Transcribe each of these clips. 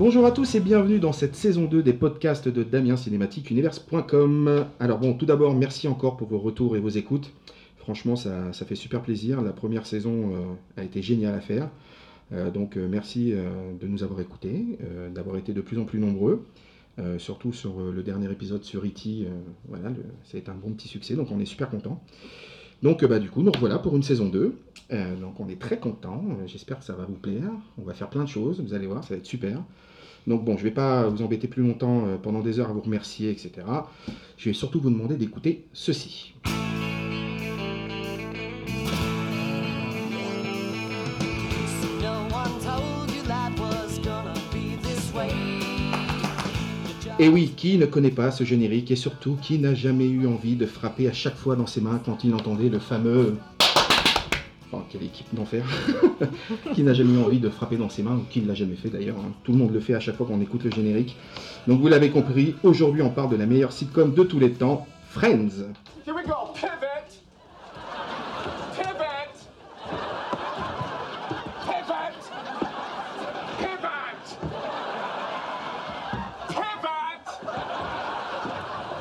Bonjour à tous et bienvenue dans cette saison 2 des podcasts de Damien Cinématique Universe.com. Alors bon, tout d'abord, merci encore pour vos retours et vos écoutes. Franchement, ça, fait super plaisir. La première saison euh, a été géniale à faire. Euh, donc euh, merci de nous avoir écoutés, d'avoir été de plus en plus nombreux. Surtout sur le dernier épisode sur E.T., voilà, ça a été un bon petit succès, donc on est super content. Donc bah, du coup, nous revoilà pour une saison 2. Euh, donc on est très content. J'espère que ça va vous plaire. On va faire plein de choses, vous allez voir, ça va être super. Donc bon, je ne vais pas vous embêter plus longtemps euh, pendant des heures à vous remercier, etc. Je vais surtout vous demander d'écouter ceci. Et oui, qui ne connaît pas ce générique et surtout qui n'a jamais eu envie de frapper à chaque fois dans ses mains quand il entendait le fameux... Enfin, quelle équipe d'enfer Qui n'a jamais eu envie de frapper dans ses mains ou qui ne l'a jamais fait d'ailleurs hein. Tout le monde le fait à chaque fois qu'on écoute le générique. Donc vous l'avez compris, aujourd'hui on parle de la meilleure sitcom de tous les temps, Friends. Pivot. Pivot. Pivot.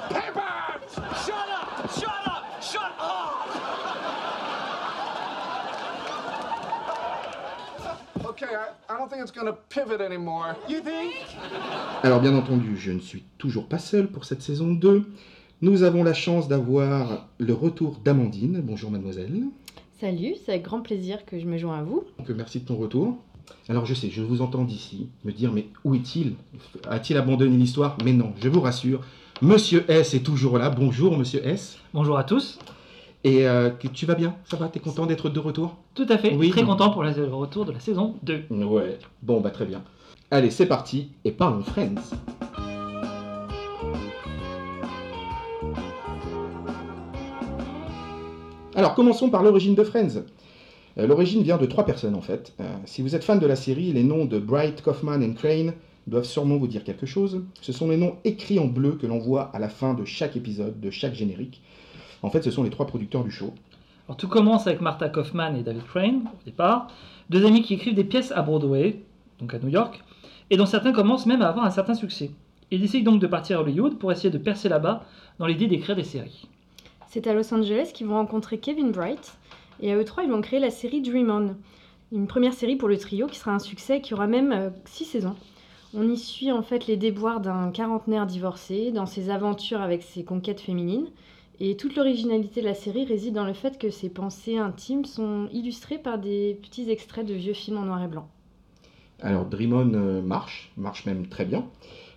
Pivot. Shut up! Shut up! Shut up! Okay, I, I don't think it's gonna pivot anymore. You think? Alors bien entendu, je ne suis toujours pas seul pour cette saison 2. Nous avons la chance d'avoir le retour d'Amandine. Bonjour mademoiselle. Salut, c'est avec grand plaisir que je me joins à vous. Donc, merci de ton retour. Alors je sais, je vous entends d'ici me dire mais où est-il? A-t-il abandonné l'histoire? Mais non, je vous rassure, Monsieur S est toujours là. Bonjour Monsieur S. Bonjour à tous. Et euh, tu vas bien? Ça va? T'es content d'être de retour? Tout à fait, Oui. très content pour le retour de la saison 2. Ouais. Bon bah très bien. Allez, c'est parti et parlons Friends. Alors commençons par l'origine de Friends. Euh, L'origine vient de trois personnes en fait. Euh, si vous êtes fan de la série, les noms de Bright, Kaufman et Crane doivent sûrement vous dire quelque chose. Ce sont les noms écrits en bleu que l'on voit à la fin de chaque épisode, de chaque générique. En fait, ce sont les trois producteurs du show. Alors tout commence avec Martha Kaufman et David Crane au départ, deux amis qui écrivent des pièces à Broadway, donc à New York, et dont certains commencent même à avoir un certain succès. Ils décident donc de partir à Hollywood pour essayer de percer là-bas dans l'idée d'écrire des séries. C'est à Los Angeles qu'ils vont rencontrer Kevin Bright et à eux trois ils vont créer la série Dream On, une première série pour le trio qui sera un succès et qui aura même euh, six saisons. On y suit en fait les déboires d'un quarantenaire divorcé dans ses aventures avec ses conquêtes féminines et toute l'originalité de la série réside dans le fait que ses pensées intimes sont illustrées par des petits extraits de vieux films en noir et blanc. Alors Dream On euh, marche, marche même très bien.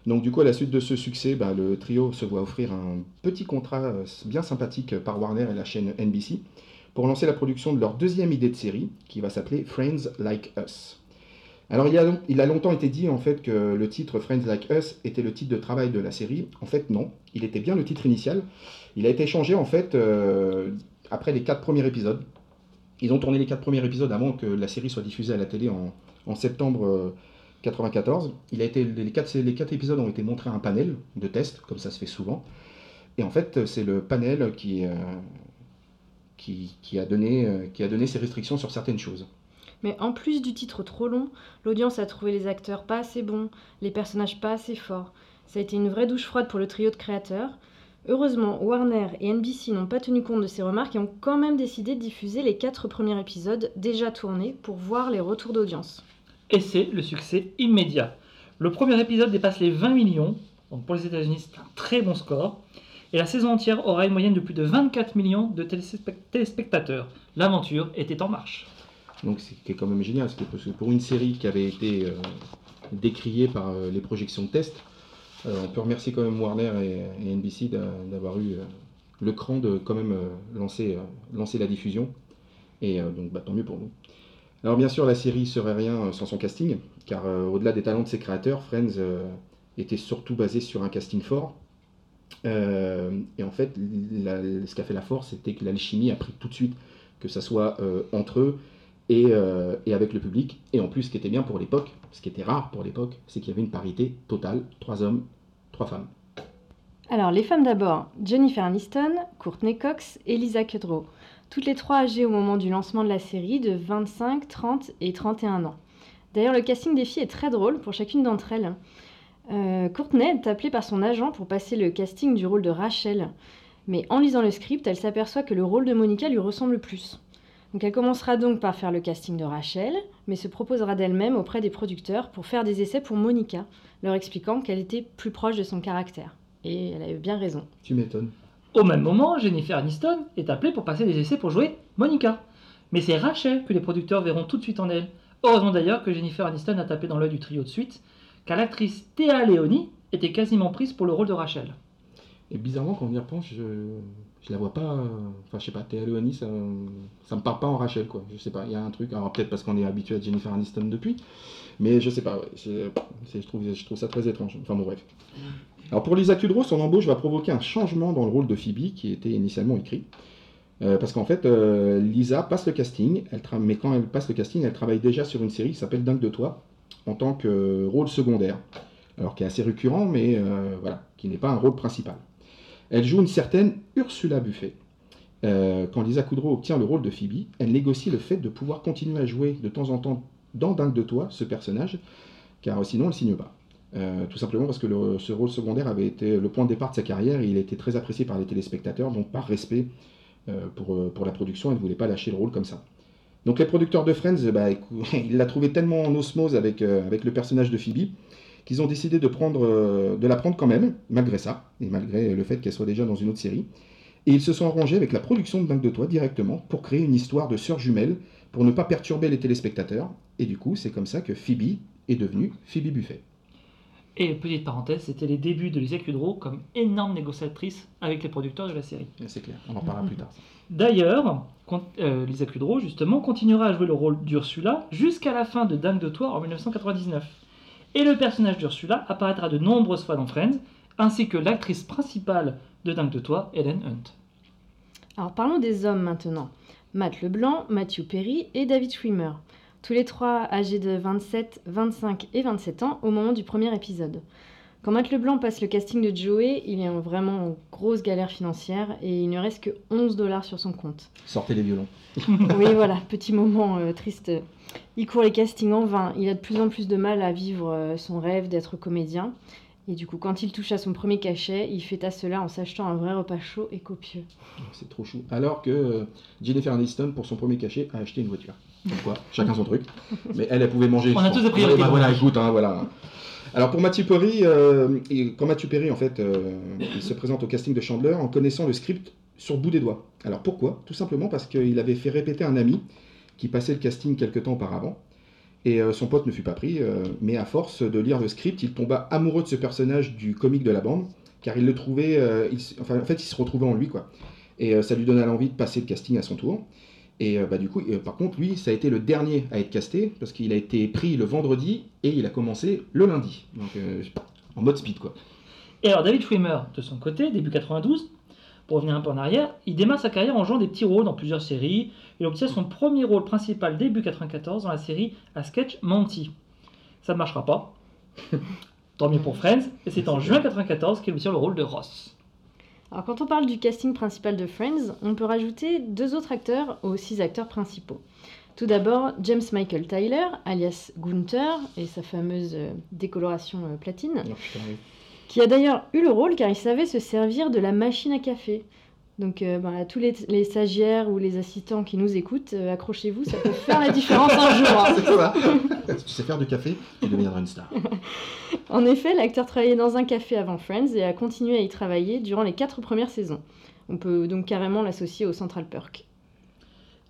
Donc du coup à la suite de ce succès, bah, le trio se voit offrir un petit contrat euh, bien sympathique par Warner et la chaîne NBC pour lancer la production de leur deuxième idée de série qui va s'appeler Friends Like Us. Alors il a, longtemps été dit en fait que le titre Friends Like Us était le titre de travail de la série. En fait non, il était bien le titre initial. Il a été changé en fait euh, après les quatre premiers épisodes. Ils ont tourné les quatre premiers épisodes avant que la série soit diffusée à la télé en, septembre euh, 94. Il a été, les, quatre, quatre épisodes ont été montrés à un panel de test, comme ça se fait souvent. Et en fait, c'est le panel qui, euh, a donné, euh, qui a donné ses restrictions sur certaines choses. Mais en plus du titre trop long, l'audience a trouvé les acteurs pas assez bons, les personnages pas assez forts. Ça a été une vraie douche froide pour le trio de créateurs. Heureusement, Warner et NBC n'ont pas tenu compte de ces remarques et ont quand même décidé de diffuser les quatre premiers épisodes déjà tournés pour voir les retours d'audience. Et c'est le succès immédiat. Le premier épisode dépasse les 20 millions, donc pour les États-Unis c'est un très bon score, et la saison entière aura une moyenne de plus de 24 millions de téléspect- téléspectateurs. L'aventure était en marche. Donc c'est qui est quand même génial, parce que pour une série qui avait été euh, décriée par euh, les projections de test, euh, on peut remercier quand même Warner et, NBC d'a- d'avoir eu le cran de quand même lancer, la diffusion. Et donc bah, tant mieux pour nous. Alors bien sûr, la série serait rien sans son casting, car au-delà des talents de ses créateurs, Friends était surtout basé sur un casting fort. Et en fait, la- ce qui a fait la force, c'était que l'alchimie a pris tout de suite, que ça soit entre eux et, euh, et avec le public. Et en plus, ce qui était bien pour l'époque, ce qui était rare pour l'époque, c'est qu'il y avait une parité totale, trois hommes, trois femmes. Alors, les femmes d'abord, Jennifer Aniston, Courtney Cox et Lisa Kudrow. Toutes les trois âgées au moment du lancement de la série de 25, 30 et 31 ans. D'ailleurs, le casting des filles est très drôle pour chacune d'entre elles. Euh, Courtney est appelée par son agent pour passer le casting du rôle de Rachel. Mais en lisant le script, elle s'aperçoit que le rôle de Monica lui ressemble plus. Donc elle commencera donc par faire le casting de Rachel, mais se proposera d'elle-même auprès des producteurs pour faire des essais pour Monica, leur expliquant qu'elle était plus proche de son caractère. Et elle avait bien raison. Tu m'étonnes. Au même moment, Jennifer Aniston est appelée pour passer des essais pour jouer Monica. Mais c'est Rachel que les producteurs verront tout de suite en elle. Heureusement d'ailleurs que Jennifer Aniston a tapé dans l'œil du trio de suite, car l'actrice Théa Leoni était quasiment prise pour le rôle de Rachel. Et bizarrement, quand on y repense, je, je la vois pas. Enfin, je sais pas, Théa Leoni, ça, ça me parle pas en Rachel, quoi. Je sais pas, il y a un truc. Alors, peut-être parce qu'on est habitué à Jennifer Aniston depuis, mais je sais pas, je, trouve, je trouve ça très étrange. Enfin, bon, bref. Alors, pour Lisa Kudrow, son embauche va provoquer un changement dans le rôle de Phoebe qui était initialement écrit. Euh, parce qu'en fait, euh, Lisa passe le casting, elle mais quand elle passe le casting, elle travaille déjà sur une série qui s'appelle Dingue de toi, en tant que rôle secondaire. Alors, qui est assez récurrent, mais euh, voilà, qui n'est pas un rôle principal. Elle joue une certaine Ursula Buffet. Euh, quand Lisa Kudrow obtient le rôle de Phoebe, elle négocie le fait de pouvoir continuer à jouer de temps en temps dans Dingue de toi, ce personnage, car sinon elle ne signe pas. Euh, tout simplement parce que ce rôle secondaire avait été le point de départ de sa carrière et il été très apprécié par les téléspectateurs, donc par respect euh, pour, pour la production, elle ne voulait pas lâcher le rôle comme ça. Donc les producteurs de Friends, bah, ils la trouvaient tellement en osmose avec, avec le personnage de Phoebe qu'ils ont décidé de, prendre, euh, de la prendre quand même, malgré ça, et malgré le fait qu'elle soit déjà dans une autre série. Et ils se sont arrangés avec la production de Dingue de Toi directement pour créer une histoire de sœurs jumelles pour ne pas perturber les téléspectateurs. Et du coup, c'est comme ça que Phoebe est devenue Phoebe Buffet. Et petite parenthèse, c'était les débuts de Lisa Kudrow comme énorme négociatrice avec les producteurs de la série. C'est clair, on en parlera plus tard. D'ailleurs, euh, Lisa Kudrow, justement, continuera à jouer le rôle d'Ursula jusqu'à la fin de Dingue de Toi en 1999. Et le personnage d'Ursula apparaîtra de nombreuses fois dans Friends, ainsi que l'actrice principale de Dingue de Toi, Ellen Hunt. Alors parlons des hommes maintenant. Matt Leblanc, Matthew Perry et David Schwimmer. Tous les trois âgés de 27, 25 et 27 ans au moment du premier épisode. Quand Matt Leblanc passe le casting de Joey, il est en vraiment en grosse galère financière et il ne reste que 11 dollars sur son compte. Sortez les violons. Oui, voilà, petit moment euh, triste. Il court les castings en vain. Il a de plus en plus de mal à vivre euh, son rêve d'être comédien. Et du coup, quand il touche à son premier cachet, il fait à cela en s'achetant un vrai repas chaud et copieux. C'est trop chou. Alors que euh, Jennifer Aniston, pour son premier cachet, a acheté une voiture. Donc quoi, chacun son truc. Mais elle, elle pouvait manger. On a tous pense. des priorités. Ouais, bah voilà, écoute, hein, voilà. Alors pour Matthew Perry, euh, quand Matthew Perry, en fait, euh, il se présente au casting de Chandler en connaissant le script sur le bout des doigts. Alors pourquoi? Tout simplement parce qu'il avait fait répéter un ami qui passait le casting quelques temps auparavant. Et euh, son pote ne fut pas pris, mais à force de lire le script, il tomba amoureux de ce personnage du comique de la bande, car il le trouvait, enfin en fait il se retrouvait en lui quoi. Et ça lui donna l'envie de passer le casting à son tour. Et euh, bah, du coup, euh, par contre, lui, ça a été le dernier à être casté, parce qu'il a été pris le vendredi et il a commencé le lundi. Donc euh, en mode speed quoi. Et alors David Schwimmer, de son côté, début 92, pour revenir un peu en arrière, il démarre sa carrière en jouant des petits rôles dans plusieurs séries. Il obtient son premier rôle principal début 94 dans la série à sketch Monty. Ça ne marchera pas. Tant mieux pour Friends. Et c'est en juin 94 qu'il obtient le rôle de Ross. Alors quand on parle du casting principal de Friends, on peut rajouter deux autres acteurs aux six acteurs principaux. Tout d'abord, James Michael Tyler, alias Gunther, et sa fameuse euh, décoloration euh, platine, Oh, qui a d'ailleurs eu le rôle car il savait se servir de la machine à café. Donc euh, ben, à tous les, les stagiaires ou les assistants qui nous écoutent, euh, accrochez-vous, ça peut faire la différence un jour. hein. C'est ça. si tu sais faire du café, tu deviendras une star. En effet, l'acteur travaillait dans un café avant Friends et a continué à y travailler durant les quatre premières saisons. On peut donc carrément l'associer au Central Perk.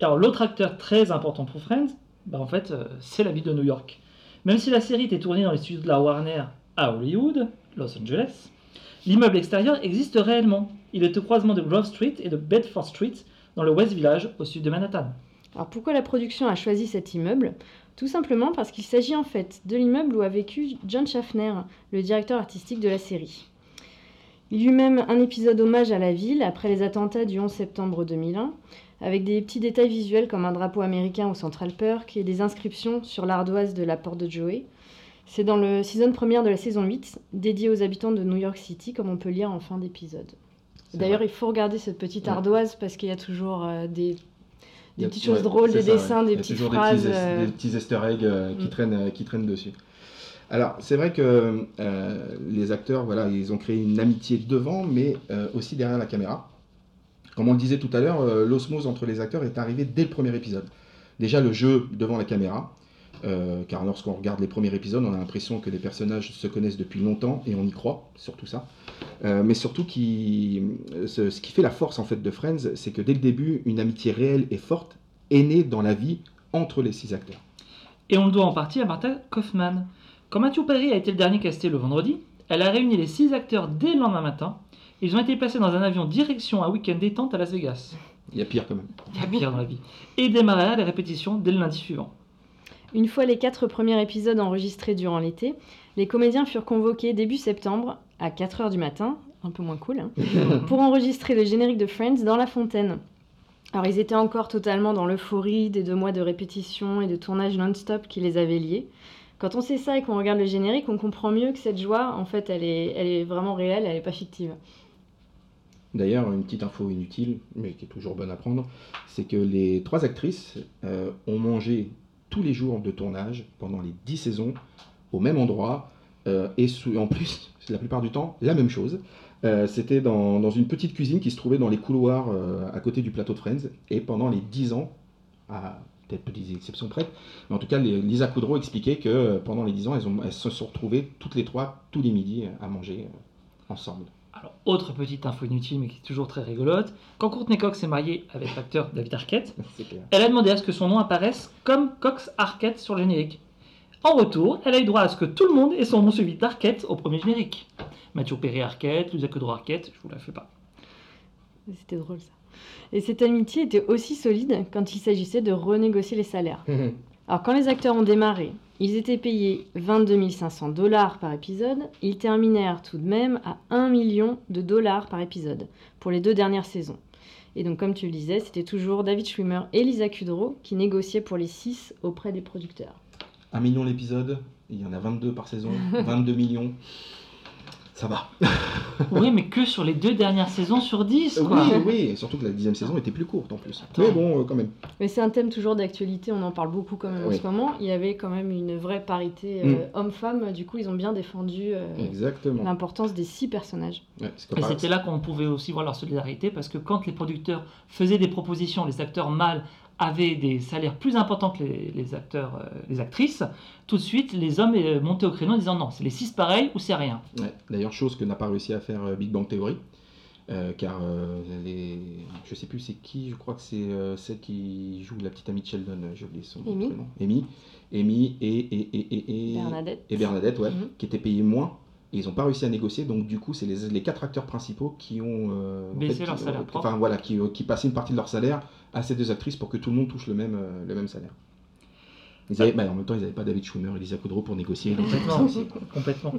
Alors l'autre acteur très important pour Friends, bah, en fait, euh, c'est la ville de New York. Même si la série était tournée dans les studios de la Warner à Hollywood, Los Angeles, l'immeuble extérieur existe réellement. Il est au croisement de Grove Street et de Bedford Street, dans le West Village, au sud de Manhattan. Alors pourquoi la production a choisi cet immeuble? Tout simplement parce qu'il s'agit en fait de l'immeuble où a vécu John Schaffner, le directeur artistique de la série. Il y eut même un épisode hommage à la ville après les attentats du 11 septembre 2001, avec des petits détails visuels comme un drapeau américain au Central Perk et des inscriptions sur l'ardoise de la porte de Joey. C'est dans le season première de la saison 8, dédié aux habitants de New York City, comme on peut lire en fin d'épisode. D'ailleurs, il faut regarder cette petite ardoise parce qu'il y a toujours euh, des, petites choses ouais, drôles, des ça, ouais. dessins, des petites toujours phrases. Des petits, euh, des petits easter eggs euh, qui, Mm. traînent, euh, qui traînent dessus. Alors, c'est vrai que les acteurs, voilà, ils ont créé une amitié devant, mais aussi derrière la caméra. Comme on le disait tout à l'heure, l'osmose entre les acteurs est arrivée dès le premier épisode. Déjà, le jeu devant la caméra, euh, car lorsqu'on regarde les premiers épisodes, on a l'impression que les personnages se connaissent depuis longtemps, et on y croit, surtout ça. Euh, mais surtout, qui, ce, ce qui fait la force en fait de Friends, c'est que dès le début, une amitié réelle et forte est née dans la vie entre les six acteurs. Et on le doit en partie à Martha Kaufman. Quand Matthew Perry a été le dernier casté le vendredi, elle a réuni les six acteurs dès le lendemain matin. Ils ont été placés dans un avion direction un week-end détente à Las Vegas. Il y a pire quand même. Il y a pire dans la vie. Et démarrera les répétitions dès le lundi suivant. Une fois les quatre premiers épisodes enregistrés durant l'été, les comédiens furent convoqués début septembre à 4h du matin, un peu moins cool, hein, pour enregistrer le générique de Friends dans la fontaine. Alors ils étaient encore totalement dans l'euphorie des deux mois de répétition et de tournage non-stop qui les avaient liés. Quand on sait ça et qu'on regarde le générique, on comprend mieux que cette joie, en fait, elle est, elle est vraiment réelle, elle n'est pas fictive. D'ailleurs, une petite info inutile, mais qui est toujours bonne à prendre, c'est que les trois actrices euh, ont mangé tous les jours de tournage pendant les 10 saisons au même endroit, euh, et sous- en plus, la plupart du temps, la même chose. Euh, C'était dans, dans une petite cuisine qui se trouvait dans les couloirs euh, à côté du plateau de Friends, et pendant les 10 ans, à peut-être petites exceptions près, mais en tout cas, les- Lisa Kudrow expliquait que pendant les 10 ans, elles, ont- elles se sont retrouvées toutes les trois, tous les midis, à manger ensemble. Alors, autre petite info inutile mais qui est toujours très rigolote. Quand Courtney Cox s'est mariée avec l'acteur David Arquette, elle a demandé à ce que son nom apparaisse comme Cox Arquette sur le générique. En retour, elle a eu droit à ce que tout le monde ait son nom suivi d'Arquette au premier générique. Mathieu Perry Arquette, Lisa Kudrow Arquette, je vous la fais pas. C'était drôle ça. Et cette amitié était aussi solide quand il s'agissait de renégocier les salaires. Alors quand les acteurs ont démarré, ils étaient payés 22 500 dollars par épisode. Ils terminèrent tout de même à 1 million de dollars par épisode pour les deux dernières saisons. Et donc comme tu le disais, c'était toujours David Schwimmer et Lisa Kudrow qui négociaient pour les 6 auprès des producteurs. Un million l'épisode, il y en a 22 par saison, 22 millions. Ça va. Oui, mais que sur les deux dernières saisons sur 10, Oui, quoi. oui, et surtout que la dixième saison était plus courte en plus. Attends. Mais bon, euh, quand même. Mais c'est un thème toujours d'actualité, on en parle beaucoup quand même en ce moment. Il y avait quand même une vraie parité euh, Mm. homme-femme, du coup ils ont bien défendu euh, l'importance des six personnages. Ouais, Et c'était là qu'on pouvait aussi voir leur solidarité parce que quand les producteurs faisaient des propositions, les acteurs mâles avaient des salaires plus importants que les, les acteurs, euh, les actrices, tout de suite les hommes euh, montaient au créneau en disant non, c'est les six pareils ou c'est rien. Ouais, D'ailleurs, chose que n'a pas réussi à faire euh, Big Bang Theory. euh, car euh, les... je sais plus c'est qui, je crois que c'est euh, celle qui joue la petite amie de Sheldon, j'ai oublié son Amy. prénom. Amy. Amy et, et, et, et, et- Bernadette. et Bernadette, ouais, Mhm. qui étaient payés moins. Et ils n'ont pas réussi à négocier, donc du coup, c'est les, les quatre acteurs principaux qui ont euh, en Baissé fait, leur qui- salaire euh. Enfin voilà, qui, qui passaient une partie de leur salaire à ces deux actrices pour que tout le monde touche le même, euh, le même salaire. Ils avaient, bah, en même temps, ils n'avaient pas David Schwimmer et Lisa Kudrow pour négocier. aussi. Complètement.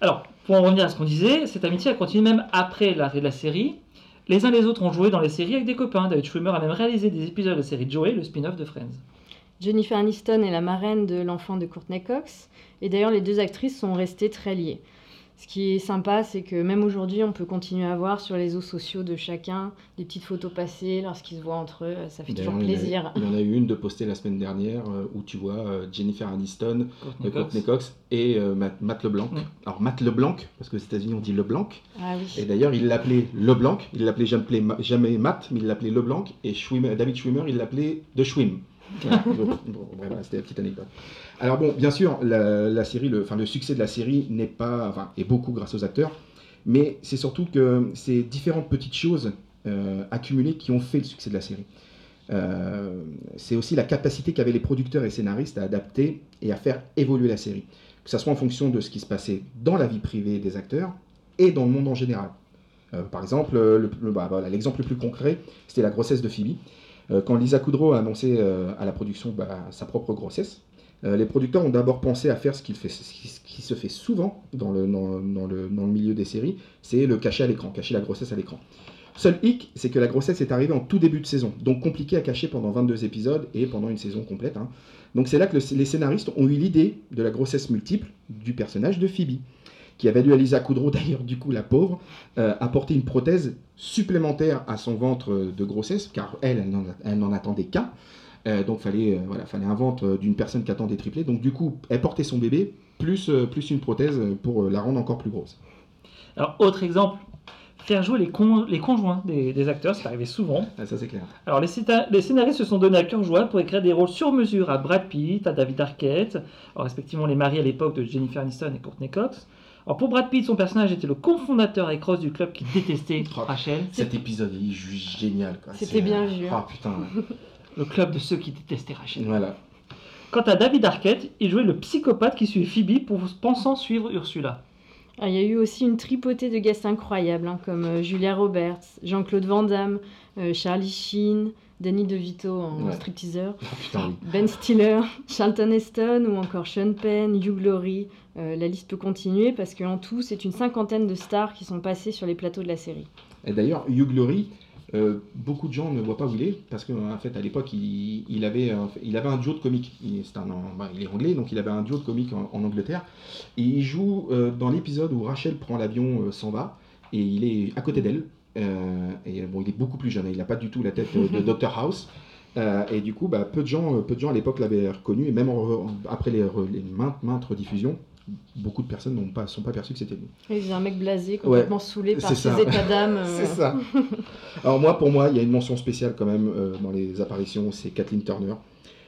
Alors, pour en revenir à ce qu'on disait, cette amitié a continué même après l'arrêt de la série. Les uns les autres ont joué dans les séries avec des copains. David Schwimmer a même réalisé des épisodes de la série Joey, le spin-off de Friends. Jennifer Aniston est la marraine de l'enfant de Courtney Cox. Et d'ailleurs, les deux actrices sont restées très liées. Ce qui est sympa, c'est que même aujourd'hui, on peut continuer à voir sur les réseaux sociaux de chacun des petites photos passées lorsqu'ils se voient entre eux. Ça fait toujours D'ailleurs, il y en a- plaisir. Il y en a eu une de postée la semaine dernière euh, où tu vois euh, Jennifer Aniston, Courtney euh, Cox. Courtney Cox et euh, Matt, Matt LeBlanc. Alors Matt LeBlanc, parce qu'aux États-Unis on dit LeBlanc, Ah et oui. d'ailleurs il l'appelait LeBlanc, il l'appelait jamais, jamais Matt, mais il l'appelait LeBlanc, et Schwimmer- David Schwimmer il l'appelait The Schwim. C'était la petite anecdote. Alors bon, bien sûr, la, série, le, le succès de la série n'est pas, enfin, est beaucoup grâce aux acteurs, mais c'est surtout que c'est différentes petites choses euh, accumulées qui ont fait le succès de la série. Euh, c'est aussi la capacité qu'avaient les producteurs et scénaristes à adapter et à faire évoluer la série, que ce soit en fonction de ce qui se passait dans la vie privée des acteurs et dans le monde en général. Euh, par exemple, le- le- bah, l'exemple le plus concret, c'était la grossesse de Phoebe. Euh, quand Lisa Kudrow a annoncé euh, à la production bah, sa propre grossesse, euh, les producteurs ont d'abord pensé à faire ce, qui, se fait souvent dans le, milieu des séries, c'est le cacher à l'écran, cacher la grossesse à l'écran. Seul hic, c'est que la grossesse est arrivée en tout début de saison, donc compliqué à cacher pendant 22 épisodes et pendant une saison complète. hein. Donc c'est là que le- les scénaristes ont eu l'idée de la grossesse multiple du personnage de Phoebe. Qui a valu à Lisa Kudrow, d'ailleurs, du coup, la pauvre, euh, apporter une prothèse supplémentaire à son ventre euh, de grossesse, car elle, elle n'en- attendait qu'un. Euh, donc, fallait, euh, voilà, fallait un ventre d'une personne qui attend des triplés. Donc, du coup, elle portait son bébé, plus, plus une prothèse pour la rendre encore plus grosse. Alors, autre exemple, faire jouer les, con- les conjoints des, des acteurs, c'est arrivé souvent. Ah, ça, c'est clair. Alors, les, scénaristes se sont donnés à cœur joie pour écrire des rôles sur mesure à Brad Pitt, à David Arquette, alors, respectivement les maris à l'époque de Jennifer Aniston et Courtney Cox. Alors, pour Brad Pitt, son personnage était le cofondateur avec Ross du club qui détestait Oh. Rachel, Cet épisode est juste génial. C'était C'est, bien euh, vu. Ah, putain. le club de ceux qui détestaient Rachel. voilà. Quant à David Arquette, il jouait le psychopathe qui suit Phoebe pour pensant suivre Ursula. Ah, Il y a eu aussi une tripotée de guests incroyables, hein, comme euh, Julia Roberts, Jean-Claude Van Damme, euh, Charlie Sheen, Danny DeVito en Ouais. stripteaseur, Oh, putain, oui. Ben Stiller, Charlton Heston ou encore Sean Penn, Hugh Laurie. Euh, la liste peut continuer parce qu'en tout, c'est une cinquantaine de stars qui sont passées sur les plateaux de la série. Et d'ailleurs, Hugh Laurie, euh, beaucoup de gens ne voient pas où il est, parce qu'en fait, à l'époque, il, il avait, un, il avait un duo de comiques. Il, c'est un, il est anglais, donc il avait un duo de comiques en, en Angleterre. Et il joue euh, dans l'épisode où Rachel prend l'avion, s'en va, et il est à côté d'elle. Euh, et bon, il est beaucoup plus jeune, hein, il n'a pas du tout la tête euh, de Dr House. Euh, et du coup, bah, peu, de gens, euh, peu de gens à l'époque l'avaient reconnu, et même en- en- après les, maintes, maintes rediffusions, beaucoup de personnes ne sont pas perçues que c'était lui. C'est un mec blasé, complètement saoulé par ses ça. états d'âme. euh, C'est ça. Alors moi, pour moi, il y a une mention spéciale quand même euh, dans les apparitions, c'est Kathleen Turner.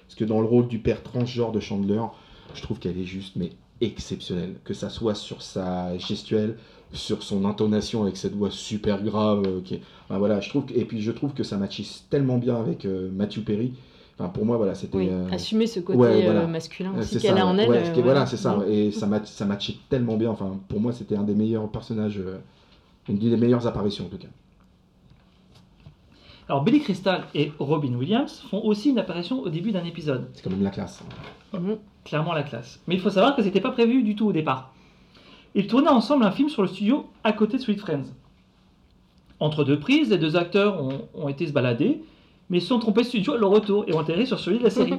Parce que dans le rôle du père transgenre de Chandler, je trouve qu'elle est juste, mais exceptionnelle. Que ça soit sur sa gestuelle, sur son intonation avec cette voix super grave. euh, qui est- enfin, voilà, je trouve que- Et puis je trouve que ça matchise tellement bien avec euh, Matthew Perry. Enfin, pour moi, voilà, c'était... Oui, euh, assumer ce côté ouais, voilà. euh, masculin aussi qu'elle a en elle. ouais, euh, voilà, c'est ça. Et ça, match, ça matchait tellement bien. Enfin, pour moi, c'était un des meilleurs personnages, euh, une des meilleures apparitions en tout cas. Alors, Billy Crystal et Robin Williams font aussi une apparition au début d'un épisode. C'est quand même la classe. Mhm. clairement la classe. Mais il faut savoir que c'était pas prévu du tout au départ. Ils tournaient ensemble un film sur le studio à côté de Sweet Friends. Entre deux prises, les deux acteurs ont, ont été se balader, mais ils se sont trompés de studio à leur retour et ont atterri sur celui de la série.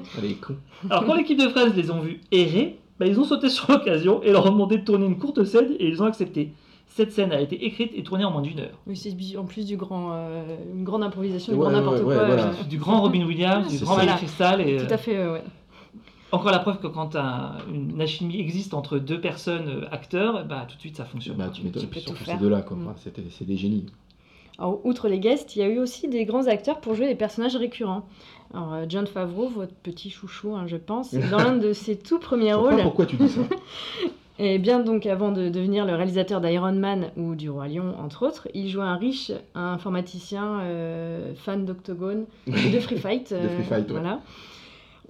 Alors quand l'équipe de Friends les ont vus errer, bah, ils ont sauté sur l'occasion et leur ont demandé de tourner une courte scène et ils ont accepté. Cette scène a été écrite et tournée en moins d'une heure. Oui, c'est en plus du grand, euh, une grande improvisation, du Ouais, grand n'importe ouais, ouais, quoi. voilà. euh, Du grand Robin Williams, du grand. Billy Crystal et euh, tout à fait, euh, ouais. Encore la preuve que quand un- une alchimie existe entre deux personnes euh, acteurs, bah, tout de suite ça fonctionne. Bah, tu m'étonnes, Tu peux surtout tout ces faire. deux-là. Mm. C'était- c'est des génies. Alors, outre les guests, il y a eu aussi des grands acteurs pour jouer des personnages récurrents. Alors, euh, John Favreau, votre petit chouchou, hein, je pense, dans l'un de ses tout premiers Je vois pas rôles, pourquoi tu dis ça. et bien donc avant de devenir le réalisateur d'Iron Man ou du Roi Lion, entre autres, il jouait un riche informaticien euh, fan d'Octogone et de Free Fight. euh, Free Fight, ouais. voilà.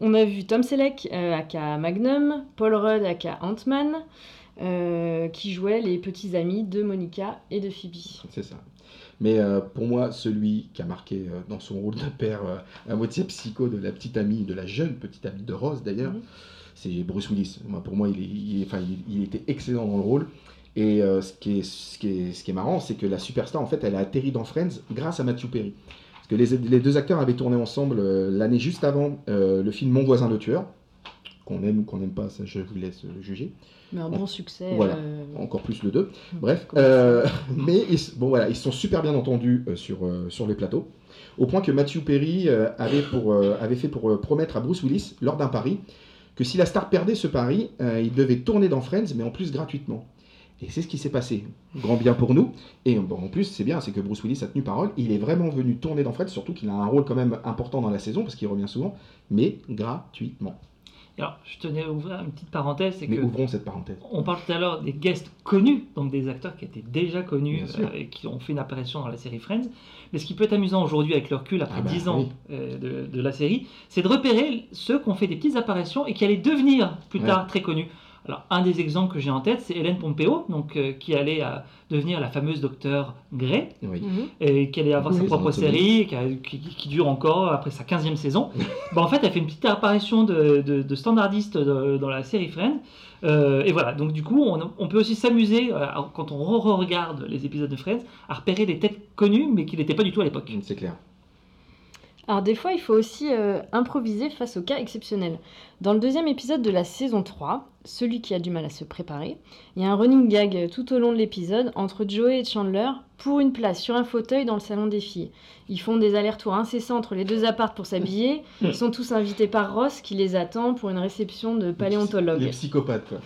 On a vu Tom Selleck, euh, aka Magnum, Paul Rudd, aka Ant-Man, euh, qui jouait les petits amis de Monica et de Phoebe. C'est ça. Mais euh, pour moi, celui qui a marqué euh, dans son rôle de père euh, à moitié psycho de la petite amie, de la jeune petite amie de Rose d'ailleurs, Mhm. c'est Bruce Willis. Moi, pour moi, il, est, il est- enfin, il, il était excellent dans le rôle. Et euh, ce, qui est, ce, qui est, ce qui est marrant, c'est que la superstar, en fait, elle a atterri dans Friends grâce à Matthew Perry. Que les, les deux acteurs avaient tourné ensemble euh, l'année juste avant euh, le film Mon voisin le tueur. Qu'on aime ou qu'on n'aime pas, ça je vous laisse euh, juger. Mais un bon succès. Voilà. euh, Encore plus le 2. Mm. Bref, euh, mais ils, bon, voilà, ils sont super bien entendus euh, sur, sur les plateaux, au point que Matthew Perry avait, pour, avait fait pour promettre à Bruce Willis, lors d'un pari, que si la star perdait ce pari, il devait tourner dans Friends, mais en plus gratuitement. Et c'est ce qui s'est passé. Grand bien pour nous. Et bon, en plus, c'est bien, c'est que Bruce Willis a tenu parole. Il est vraiment venu tourner dans Friends, surtout qu'il a un rôle quand même important dans la saison, parce qu'il revient souvent, mais gratuitement. Alors, je tenais à ouvrir une petite parenthèse, Mais que ouvrons cette parenthèse. on parle tout à l'heure des guests connus, donc des acteurs qui étaient déjà connus euh, et qui ont fait une apparition dans la série Friends. Mais ce qui peut être amusant aujourd'hui avec le recul après Ah bah 10 ans oui. euh, de, de la série, c'est de repérer ceux qui ont fait des petites apparitions et qui allaient devenir plus Ouais. tard très connus. Alors, un des exemples que j'ai en tête, c'est Hélène Pompeo, donc, euh, qui allait à devenir la fameuse docteur Oui. mhm. et qui allait avoir sa propre série, qui, a- qui- qui dure encore après sa 15e saison. bah, en fait, elle fait une petite apparition de, de- de standardiste de- dans la série Friends. Euh, et voilà, donc du coup, on, on peut aussi s'amuser, euh, quand on re-regarde les épisodes de Friends, à repérer des têtes connues, mais qui n'étaient pas du tout à l'époque. C'est clair. Alors des fois, il faut aussi euh, improviser face aux cas exceptionnels. Dans le deuxième épisode de la saison 3, celui qui a du mal à se préparer, il y a un running gag tout au long de l'épisode entre Joey et Chandler pour une place sur un fauteuil dans le salon des filles. Ils font des allers-retours incessants entre les deux appartes pour s'habiller. Ils sont tous invités par Ross qui les attend pour une réception de Les paléontologue. psychopathes, quoi.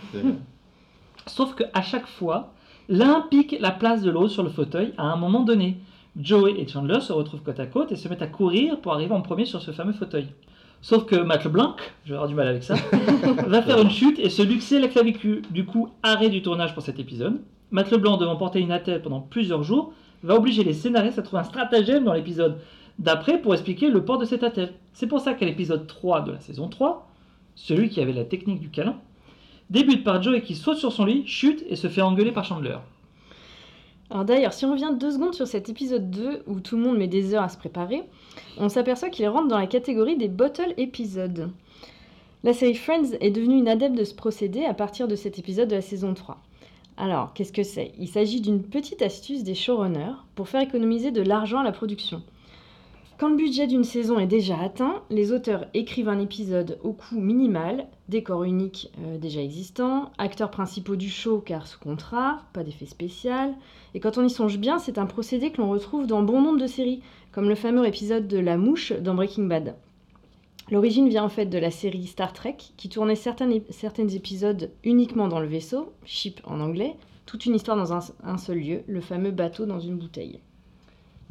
Sauf qu'à chaque fois, l'un pique la place de l'autre sur le fauteuil à un moment donné. Joey et Chandler se retrouvent côte à côte et se mettent à courir pour arriver en premier sur ce fameux fauteuil. Sauf que Matt LeBlanc, je vais avoir du mal avec ça, va faire une chute et se luxer la clavicule. Du coup, arrêt du tournage pour cet épisode. Matt LeBlanc, devant porter une attelle pendant plusieurs jours, va obliger les scénaristes à trouver un stratagème dans l'épisode d'après pour expliquer le port de cette attelle. C'est pour ça qu'à l'épisode 3 de la saison 3, celui qui avait la technique du câlin, débute par Joey qui saute sur son lit, chute et se fait engueuler par Chandler. Alors d'ailleurs, si on revient deux secondes sur cet épisode 2 où tout le monde met des heures à se préparer, on s'aperçoit qu'il rentre dans la catégorie des bottle épisodes. La série Friends est devenue une adepte de ce procédé à partir de cet épisode de la saison 3. Alors, qu'est-ce que c'est? Il s'agit d'une petite astuce des showrunners pour faire économiser de l'argent à la production. Quand le budget d'une saison est déjà atteint, les auteurs écrivent un épisode au coût minimal, décor unique euh, déjà existant, acteurs principaux du show car sous contrat, pas d'effet spécial, et quand on y songe bien, c'est un procédé que l'on retrouve dans bon nombre de séries, comme le fameux épisode de La Mouche dans Breaking Bad. L'origine vient en fait de la série Star Trek, qui tournait certains, ép- certains épisodes uniquement dans le vaisseau, ship en anglais, toute une histoire dans un seul lieu, le fameux bateau dans une bouteille.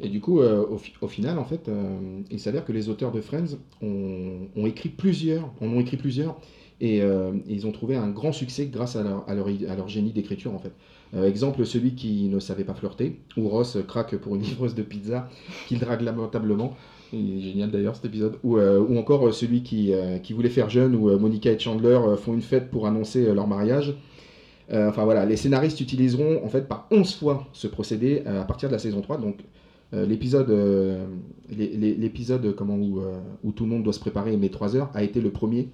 Et du coup, euh, au, fi- au final, en fait, euh, il s'avère que les auteurs de Friends ont, ont écrit plusieurs, en ont écrit plusieurs, et euh, ils ont trouvé un grand succès grâce à leur, à leur, génie d'écriture, en fait. Exemple, celui qui ne savait pas flirter, où Ross craque pour une livreuse de pizza qu'il drague lamentablement. Il est génial d'ailleurs cet épisode. Ou, ou encore celui qui, qui voulait faire jeune, où Monica et Chandler font une fête pour annoncer leur mariage. Enfin voilà, les scénaristes utiliseront en fait par 11 fois ce procédé à partir de la saison 3. Donc l'épisode euh, l'é- l'é- l'épisode comment où, euh, où tout le monde doit se préparer et met 3 heures a été le premier.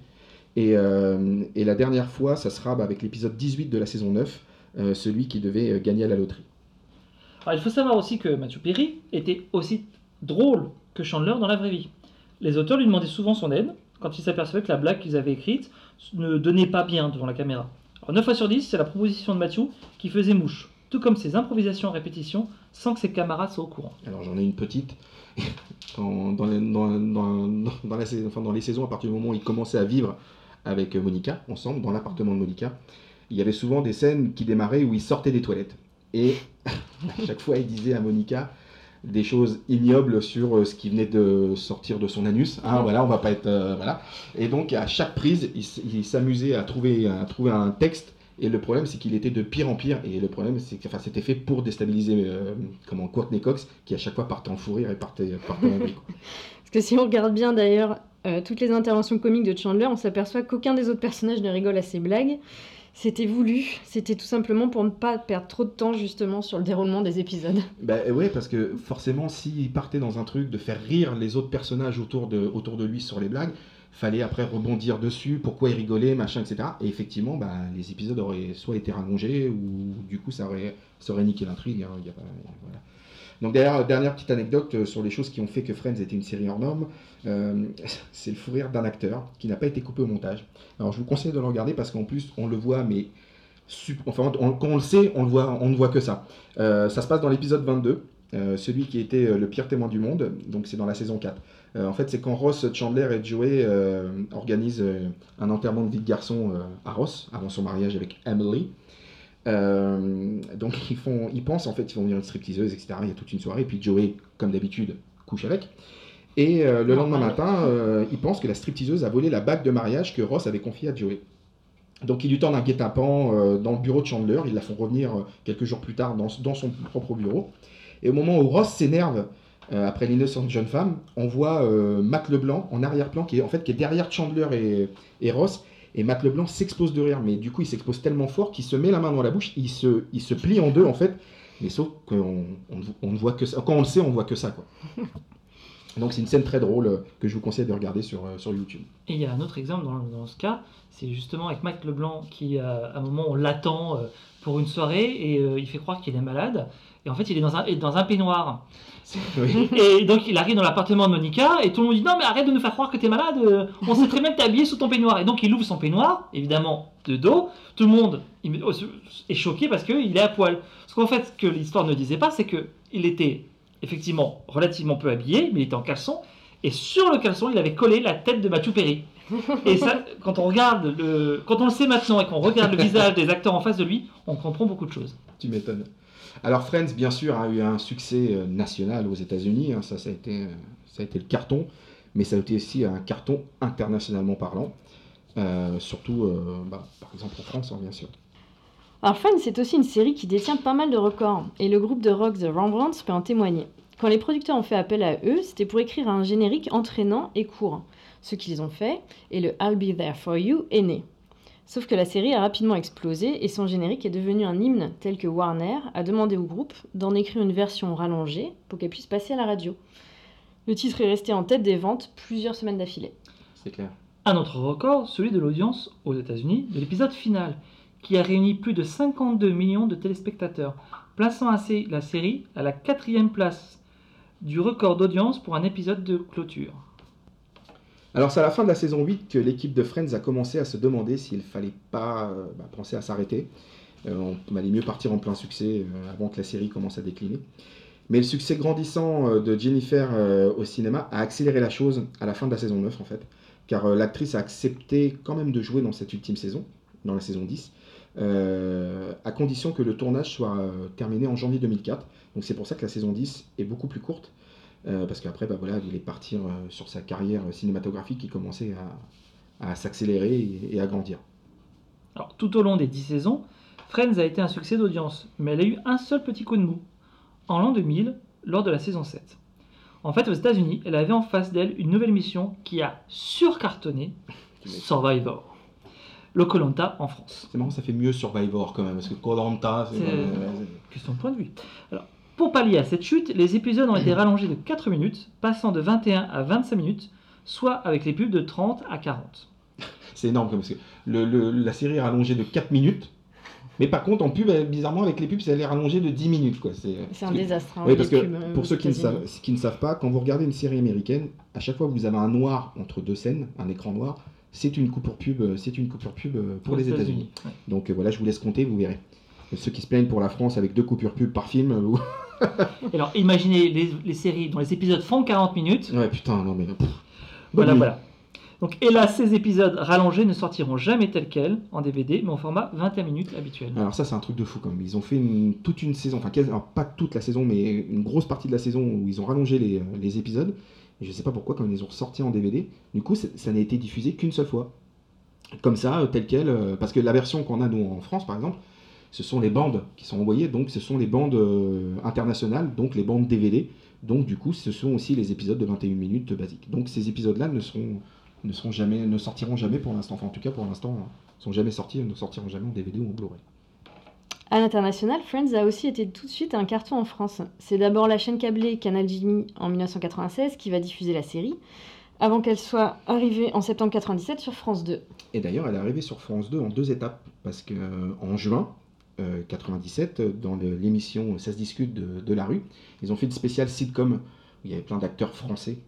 Et, euh, la dernière fois, ça sera bah, avec l'épisode 18 de la saison 9, euh, celui qui devait euh, gagner à la loterie. Il faut savoir aussi que Matthew Perry était aussi drôle que Chandler dans la vraie vie. Les auteurs lui demandaient souvent son aide quand ils s'apercevaient que la blague qu'ils avaient écrite ne donnait pas bien devant la caméra. Alors, 9 fois sur 10, c'est la proposition de Matthew qui faisait mouche, tout comme ses improvisations en répétition sans que ses camarades soient au courant. Alors j'en ai une petite. Dans, les, dans, la enfin, dans les saisons, à partir du moment où ils commençaient à vivre avec Monica, ensemble, dans l'appartement de Monica, il y avait souvent des scènes qui démarraient où ils sortaient des toilettes. Et à chaque fois, il disait à Monica des choses ignobles sur euh, ce qui venait de sortir de son anus. Ah voilà, on va pas être... euh, voilà. Et donc à chaque prise, il, il s'amusait à trouver, à trouver un texte. Et le problème, c'est qu'il était de pire en pire. Et le problème, c'est que enfin, c'était fait pour déstabiliser euh, comment, Courtney Cox, qui à chaque fois partait en fou rire et partait, partait en quoi. Parce que si on regarde bien d'ailleurs euh, toutes les interventions comiques de Chandler, on s'aperçoit qu'aucun des autres personnages ne rigole à ses blagues. C'était voulu, c'était tout simplement pour ne pas perdre trop de temps justement sur le déroulement des épisodes. Bah ouais, parce que forcément, s'il partait dans un truc de faire rire les autres personnages autour de, autour de lui sur les blagues, fallait après rebondir dessus, pourquoi il rigolait, machin, etc. Et effectivement, bah, les épisodes auraient soit été rallongés, ou du coup, ça aurait, ça niqué l'intrigue. hein. Donc d'ailleurs, dernière petite anecdote euh, sur les choses qui ont fait que Friends était une série hors norme, euh, c'est le fou rire d'un acteur qui n'a pas été coupé au montage. Alors je vous conseille de le regarder parce qu'en plus, on le voit, mais... Enfin, quand on le sait, on, le voit, on ne voit que ça. Euh, ça se passe dans l'épisode 22, euh, celui qui était euh, le pire témoin du monde, donc c'est dans la saison 4. Euh, en fait, c'est quand Ross, Chandler et Joey euh, organisent euh, un enterrement de vie de garçon à Ross, avant son mariage avec Emily. Donc ils, font, ils pensent, en fait, ils vont venir une stripteaseuse, etc. Il y a toute une soirée, et puis Joey, comme d'habitude, couche avec. Et euh, le lendemain matin, euh, ils pensent que la stripteaseuse a volé la bague de mariage que Ross avait confiée à Joey. Donc ils lui tendent un guet-apens euh, dans le bureau de Chandler, ils la font revenir quelques jours plus tard dans, dans son propre bureau. Et au moment où Ross s'énerve euh, après l'innocente jeune femme, on voit euh, Matt Leblanc en arrière-plan qui est en fait qui est derrière Chandler et, et Ross. Et Matt Leblanc s'explose de rire, mais du coup il s'explose tellement fort qu'il se met la main dans la bouche, il se, il se plie en deux en fait. Mais sauf qu'on on, ne- on ne voit que ça. Quand on le sait, on voit que ça quoi. Donc c'est une scène très drôle euh, que je vous conseille de regarder sur, sur YouTube. Et il y a un autre exemple dans, dans ce cas, c'est justement avec Mike Leblanc qui, à un moment, on l'attend pour une soirée et il fait croire qu'il est malade. Et en fait, il est dans un, est dans un peignoir. Oui. Et donc, il arrive dans l'appartement de Monica et tout le monde dit Non, mais arrête de nous faire croire que t'es malade. euh, On sait très bien que t'es habillé sous ton peignoir. Et donc, il ouvre son peignoir, évidemment, de dos. Tout le monde il- est choqué parce qu'il est à poil. Ce qu'en fait, ce que l'histoire ne disait pas, c'est qu'il était effectivement relativement peu habillé, mais il était en caleçon. Et sur le caleçon, il avait collé la tête de Matthew Perry. Et ça, quand on regarde le, quand on le sait maintenant et qu'on regarde le visage des acteurs en face de lui, on comprend beaucoup de choses. Tu m'étonnes. Alors Friends, bien sûr, a eu un succès euh, national aux États-Unis. hein, ça, ça a été, euh, ça a été le carton, mais ça a été aussi un carton internationalement parlant. Euh, surtout, bah, par exemple en France, hein, bien sûr. Alors Friends, c'est aussi une série qui détient pas mal de records, et le groupe de rock The Rembrandts peut en témoigner. Quand les producteurs ont fait appel à eux, c'était pour écrire un générique entraînant et court. Ce qu'ils ont fait, et le I'll Be There For You est né. Sauf que la série a rapidement explosé et son générique est devenu un hymne tel que Warner a demandé au groupe d'en écrire une version rallongée pour qu'elle puisse passer à la radio. Le titre est resté en tête des ventes plusieurs semaines d'affilée. C'est clair. Un autre record, celui de l'audience aux États-Unis de l'épisode final, qui a réuni plus de 52 millions de téléspectateurs, plaçant ainsi la série à la quatrième place du record d'audience pour un épisode de clôture. Alors c'est à la fin de la saison 8 que l'équipe de Friends a commencé à se demander s'il fallait pas euh, bah, penser à s'arrêter. Euh, on allait mieux partir en plein succès euh, avant que la série commence à décliner. Mais le succès grandissant de Jennifer au cinéma a accéléré la chose à la fin de la saison 9 en fait. Car l'actrice a accepté quand même de jouer dans cette ultime saison, dans la saison 10, euh, à condition que le tournage soit terminé en janvier 2004. Donc c'est pour ça que la saison 10 est beaucoup plus courte. Euh, parce qu'après, bah, voilà, elle voulait partir euh, sur sa carrière cinématographique qui commençait à, à s'accélérer et, et à grandir. Alors, tout au long des 10 saisons, Friends a été un succès d'audience, mais elle a eu un seul petit coup de mou, en l'an 2000, lors de la saison 7. En fait, aux États-Unis, elle avait en face d'elle une nouvelle mission qui a surcartonné Survivor. Le Colanta en France. C'est marrant, ça fait mieux Survivor quand même, parce que Koh-Lanta, c'est... Euh, Question de point de vue. Alors, pour pallier à cette chute, les épisodes ont été rallongés de 4 minutes, passant de 21 à 25 minutes, soit avec les pubs de 30 à 40. c'est énorme, comme- parce que le- le- la série est rallongée de 4 minutes, mais par contre, en pub, bizarrement, avec les pubs, elle est rallongée de 10 minutes. Quoi. C'est, C'est un que- désastre. hein, Oui, parce que pubs, pour ceux qui ne, savent, qui ne savent pas, quand vous regardez une série américaine, à chaque fois que vous avez un noir entre deux scènes, un écran noir, c'est une coupure pub, euh, c'est une coupure pub euh, pour les États-Unis. Ouais. Donc euh, voilà, je vous laisse compter, vous verrez. Ceux qui se plaignent pour la France avec deux coupures pub par film, ou- alors, imaginez les, les séries dont les épisodes font 40 minutes. ouais putain, non mais. pff. Voilà, nuit. voilà. Donc, hélas, ces épisodes rallongés ne sortiront jamais tels quels en DVD, mais au format 21 minutes habituel. Alors ça c'est un truc de fou quand même. Ils ont fait une- toute une saison, enfin alors, pas toute la saison, mais une grosse partie de la saison où ils ont rallongé les, euh, les épisodes. Et je sais pas pourquoi quand ils les ont sortis en DVD, du coup ça n'a été diffusé qu'une seule fois. Comme ça, euh, tel quel, euh, parce que la version qu'on a nous en France par exemple, ce sont les bandes qui sont envoyées, donc ce sont les bandes euh, internationales, donc les bandes DVD. Donc du coup ce sont aussi les épisodes de 21 minutes basiques. Donc ces épisodes-là ne seront, ne seront jamais, ne sortiront jamais pour l'instant. Enfin en tout cas pour l'instant, ils sont jamais sortis, ne sortiront jamais en DVD ou en Blu-ray. À l'international, Friends a aussi été tout de suite un carton en France. C'est d'abord la chaîne câblée Canal Jimmy en 1996 qui va diffuser la série, avant qu'elle soit arrivée en septembre 97 sur France 2. Et d'ailleurs, elle est arrivée sur France 2 en deux étapes, parce que euh, en juin 97, euh, dans l'émission Ça se discute de, la rue, ils ont fait une spéciale sitcom où il y avait plein d'acteurs français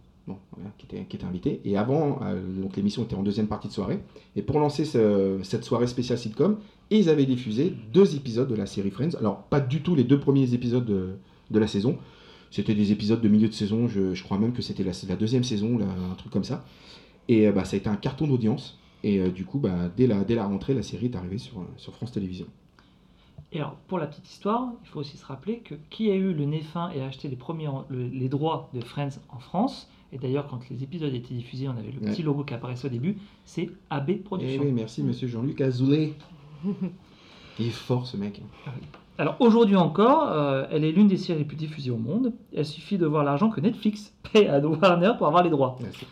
qui, étaient, invités. Et avant, euh, donc l'émission était en deuxième partie de soirée. Et pour lancer ce- cette soirée spéciale sitcom, ils avaient diffusé deux épisodes de la série Friends. Alors, pas du tout les deux premiers épisodes de, la saison. C'était des épisodes de milieu de saison, je, crois même que c'était la, deuxième saison, un truc comme ça. Et euh, bah, ça a été un carton d'audience. Et du coup, bah, dès, la, rentrée, la série est arrivée sur France Télévisions. Et alors, pour la petite histoire, il faut aussi se rappeler que qui a eu le nez fin et a acheté les, premiers, le- les droits de Friends en France, et d'ailleurs, quand les épisodes étaient diffusés, on avait le Ouais. petit logo qui apparaissait au début, c'est AB Eh Productions. oui, merci monsieur Jean-Luc Azoulay. Il est fort ce mec. Alors aujourd'hui encore, euh, elle est l'une des séries les plus diffusées au monde. Il suffit de voir l'argent que Netflix paie à Warner pour avoir les droits. Ouais, fou.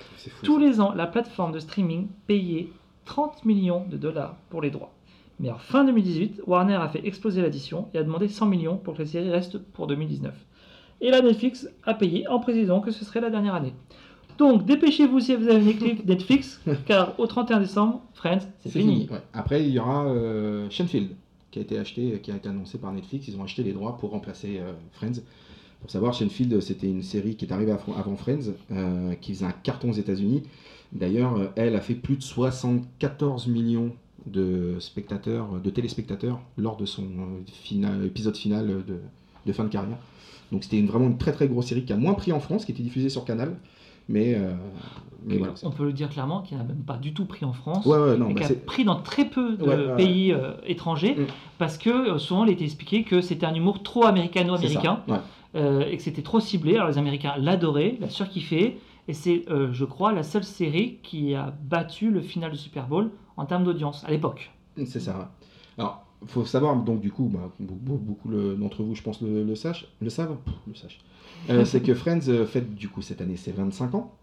Tous ça. les ans, la plateforme de streaming payait 30 millions de dollars pour les droits. Mais en fin 2018, Warner a fait exploser l'addition et a demandé 100 millions pour que la série reste pour 2019. Et la Netflix a payé en précisant que ce serait la dernière année. Donc dépêchez-vous si vous avez Netflix, car au 31 décembre, Friends, c'est fini. fini. ouais. Après, il y aura euh, Shenfield. qui a été acheté, qui a été annoncé par Netflix. Ils ont acheté les droits pour remplacer euh, Friends. Pour savoir, Seinfeld, c'était une série qui est arrivée avant Friends, euh, qui faisait un carton aux États-Unis. D'ailleurs, euh, elle a fait plus de 74 millions de spectateurs, de téléspectateurs lors de son euh, final- épisode final de, de fin de carrière. Donc c'était vraiment une très très grosse série qui a moins pris en France, qui était diffusée sur Canal. Mais, euh, mais voilà. On peut le dire clairement qu'il n'a même pas du tout pris en France. Ouais, ouais, non, et bah, qui a pris dans très peu de Ouais, pays euh, étrangers Mm. parce que souvent il était expliqué que c'était un humour trop américano-américain euh, et que c'était trop ciblé. Alors les Américains l'adoraient, l'a surkiffé et c'est, euh, je crois, la seule série qui a battu le final du Super Bowl en termes d'audience à l'époque. C'est ça. Alors, faut savoir, donc du coup, bah, be- be- beaucoup d'entre vous, je pense, le, le, sachent- le savent, le sachent. Euh, c'est que Friends euh, fête du coup cette année ses 25 ans.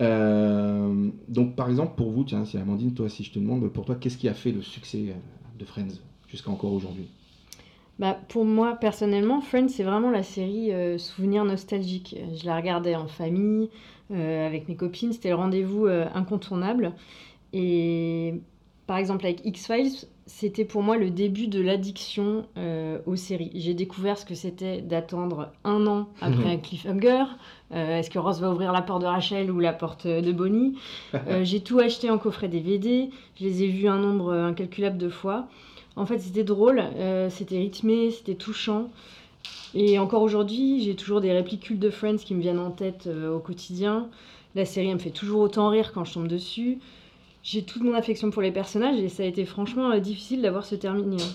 Euh, donc par exemple, pour vous, tiens, si Amandine, toi, si je te demande, pour toi, qu'est-ce qui a fait le succès de Friends jusqu'à encore aujourd'hui? Bah, pour moi, personnellement, Friends, c'est vraiment la série euh, souvenir nostalgique. Je la regardais en famille, euh, avec mes copines, c'était le rendez-vous euh, incontournable. Et par exemple, avec X-Files, c'était pour moi le début de l'addiction euh, aux séries. J'ai découvert ce que c'était d'attendre un an après un cliffhanger. Euh, Est-ce que Ross va ouvrir la porte de Rachel ou la porte de Bonnie? Euh, J'ai tout acheté en coffret DVD. Je les ai vus un nombre incalculable de fois. En fait, c'était drôle, euh, c'était rythmé, c'était touchant. Et encore aujourd'hui, j'ai toujours des répliques cultes de Friends qui me viennent en tête euh, au quotidien. La série elle me fait toujours autant rire quand je tombe dessus. J'ai toute mon affection pour les personnages et ça a été franchement euh, difficile d'avoir ce terminé. hein.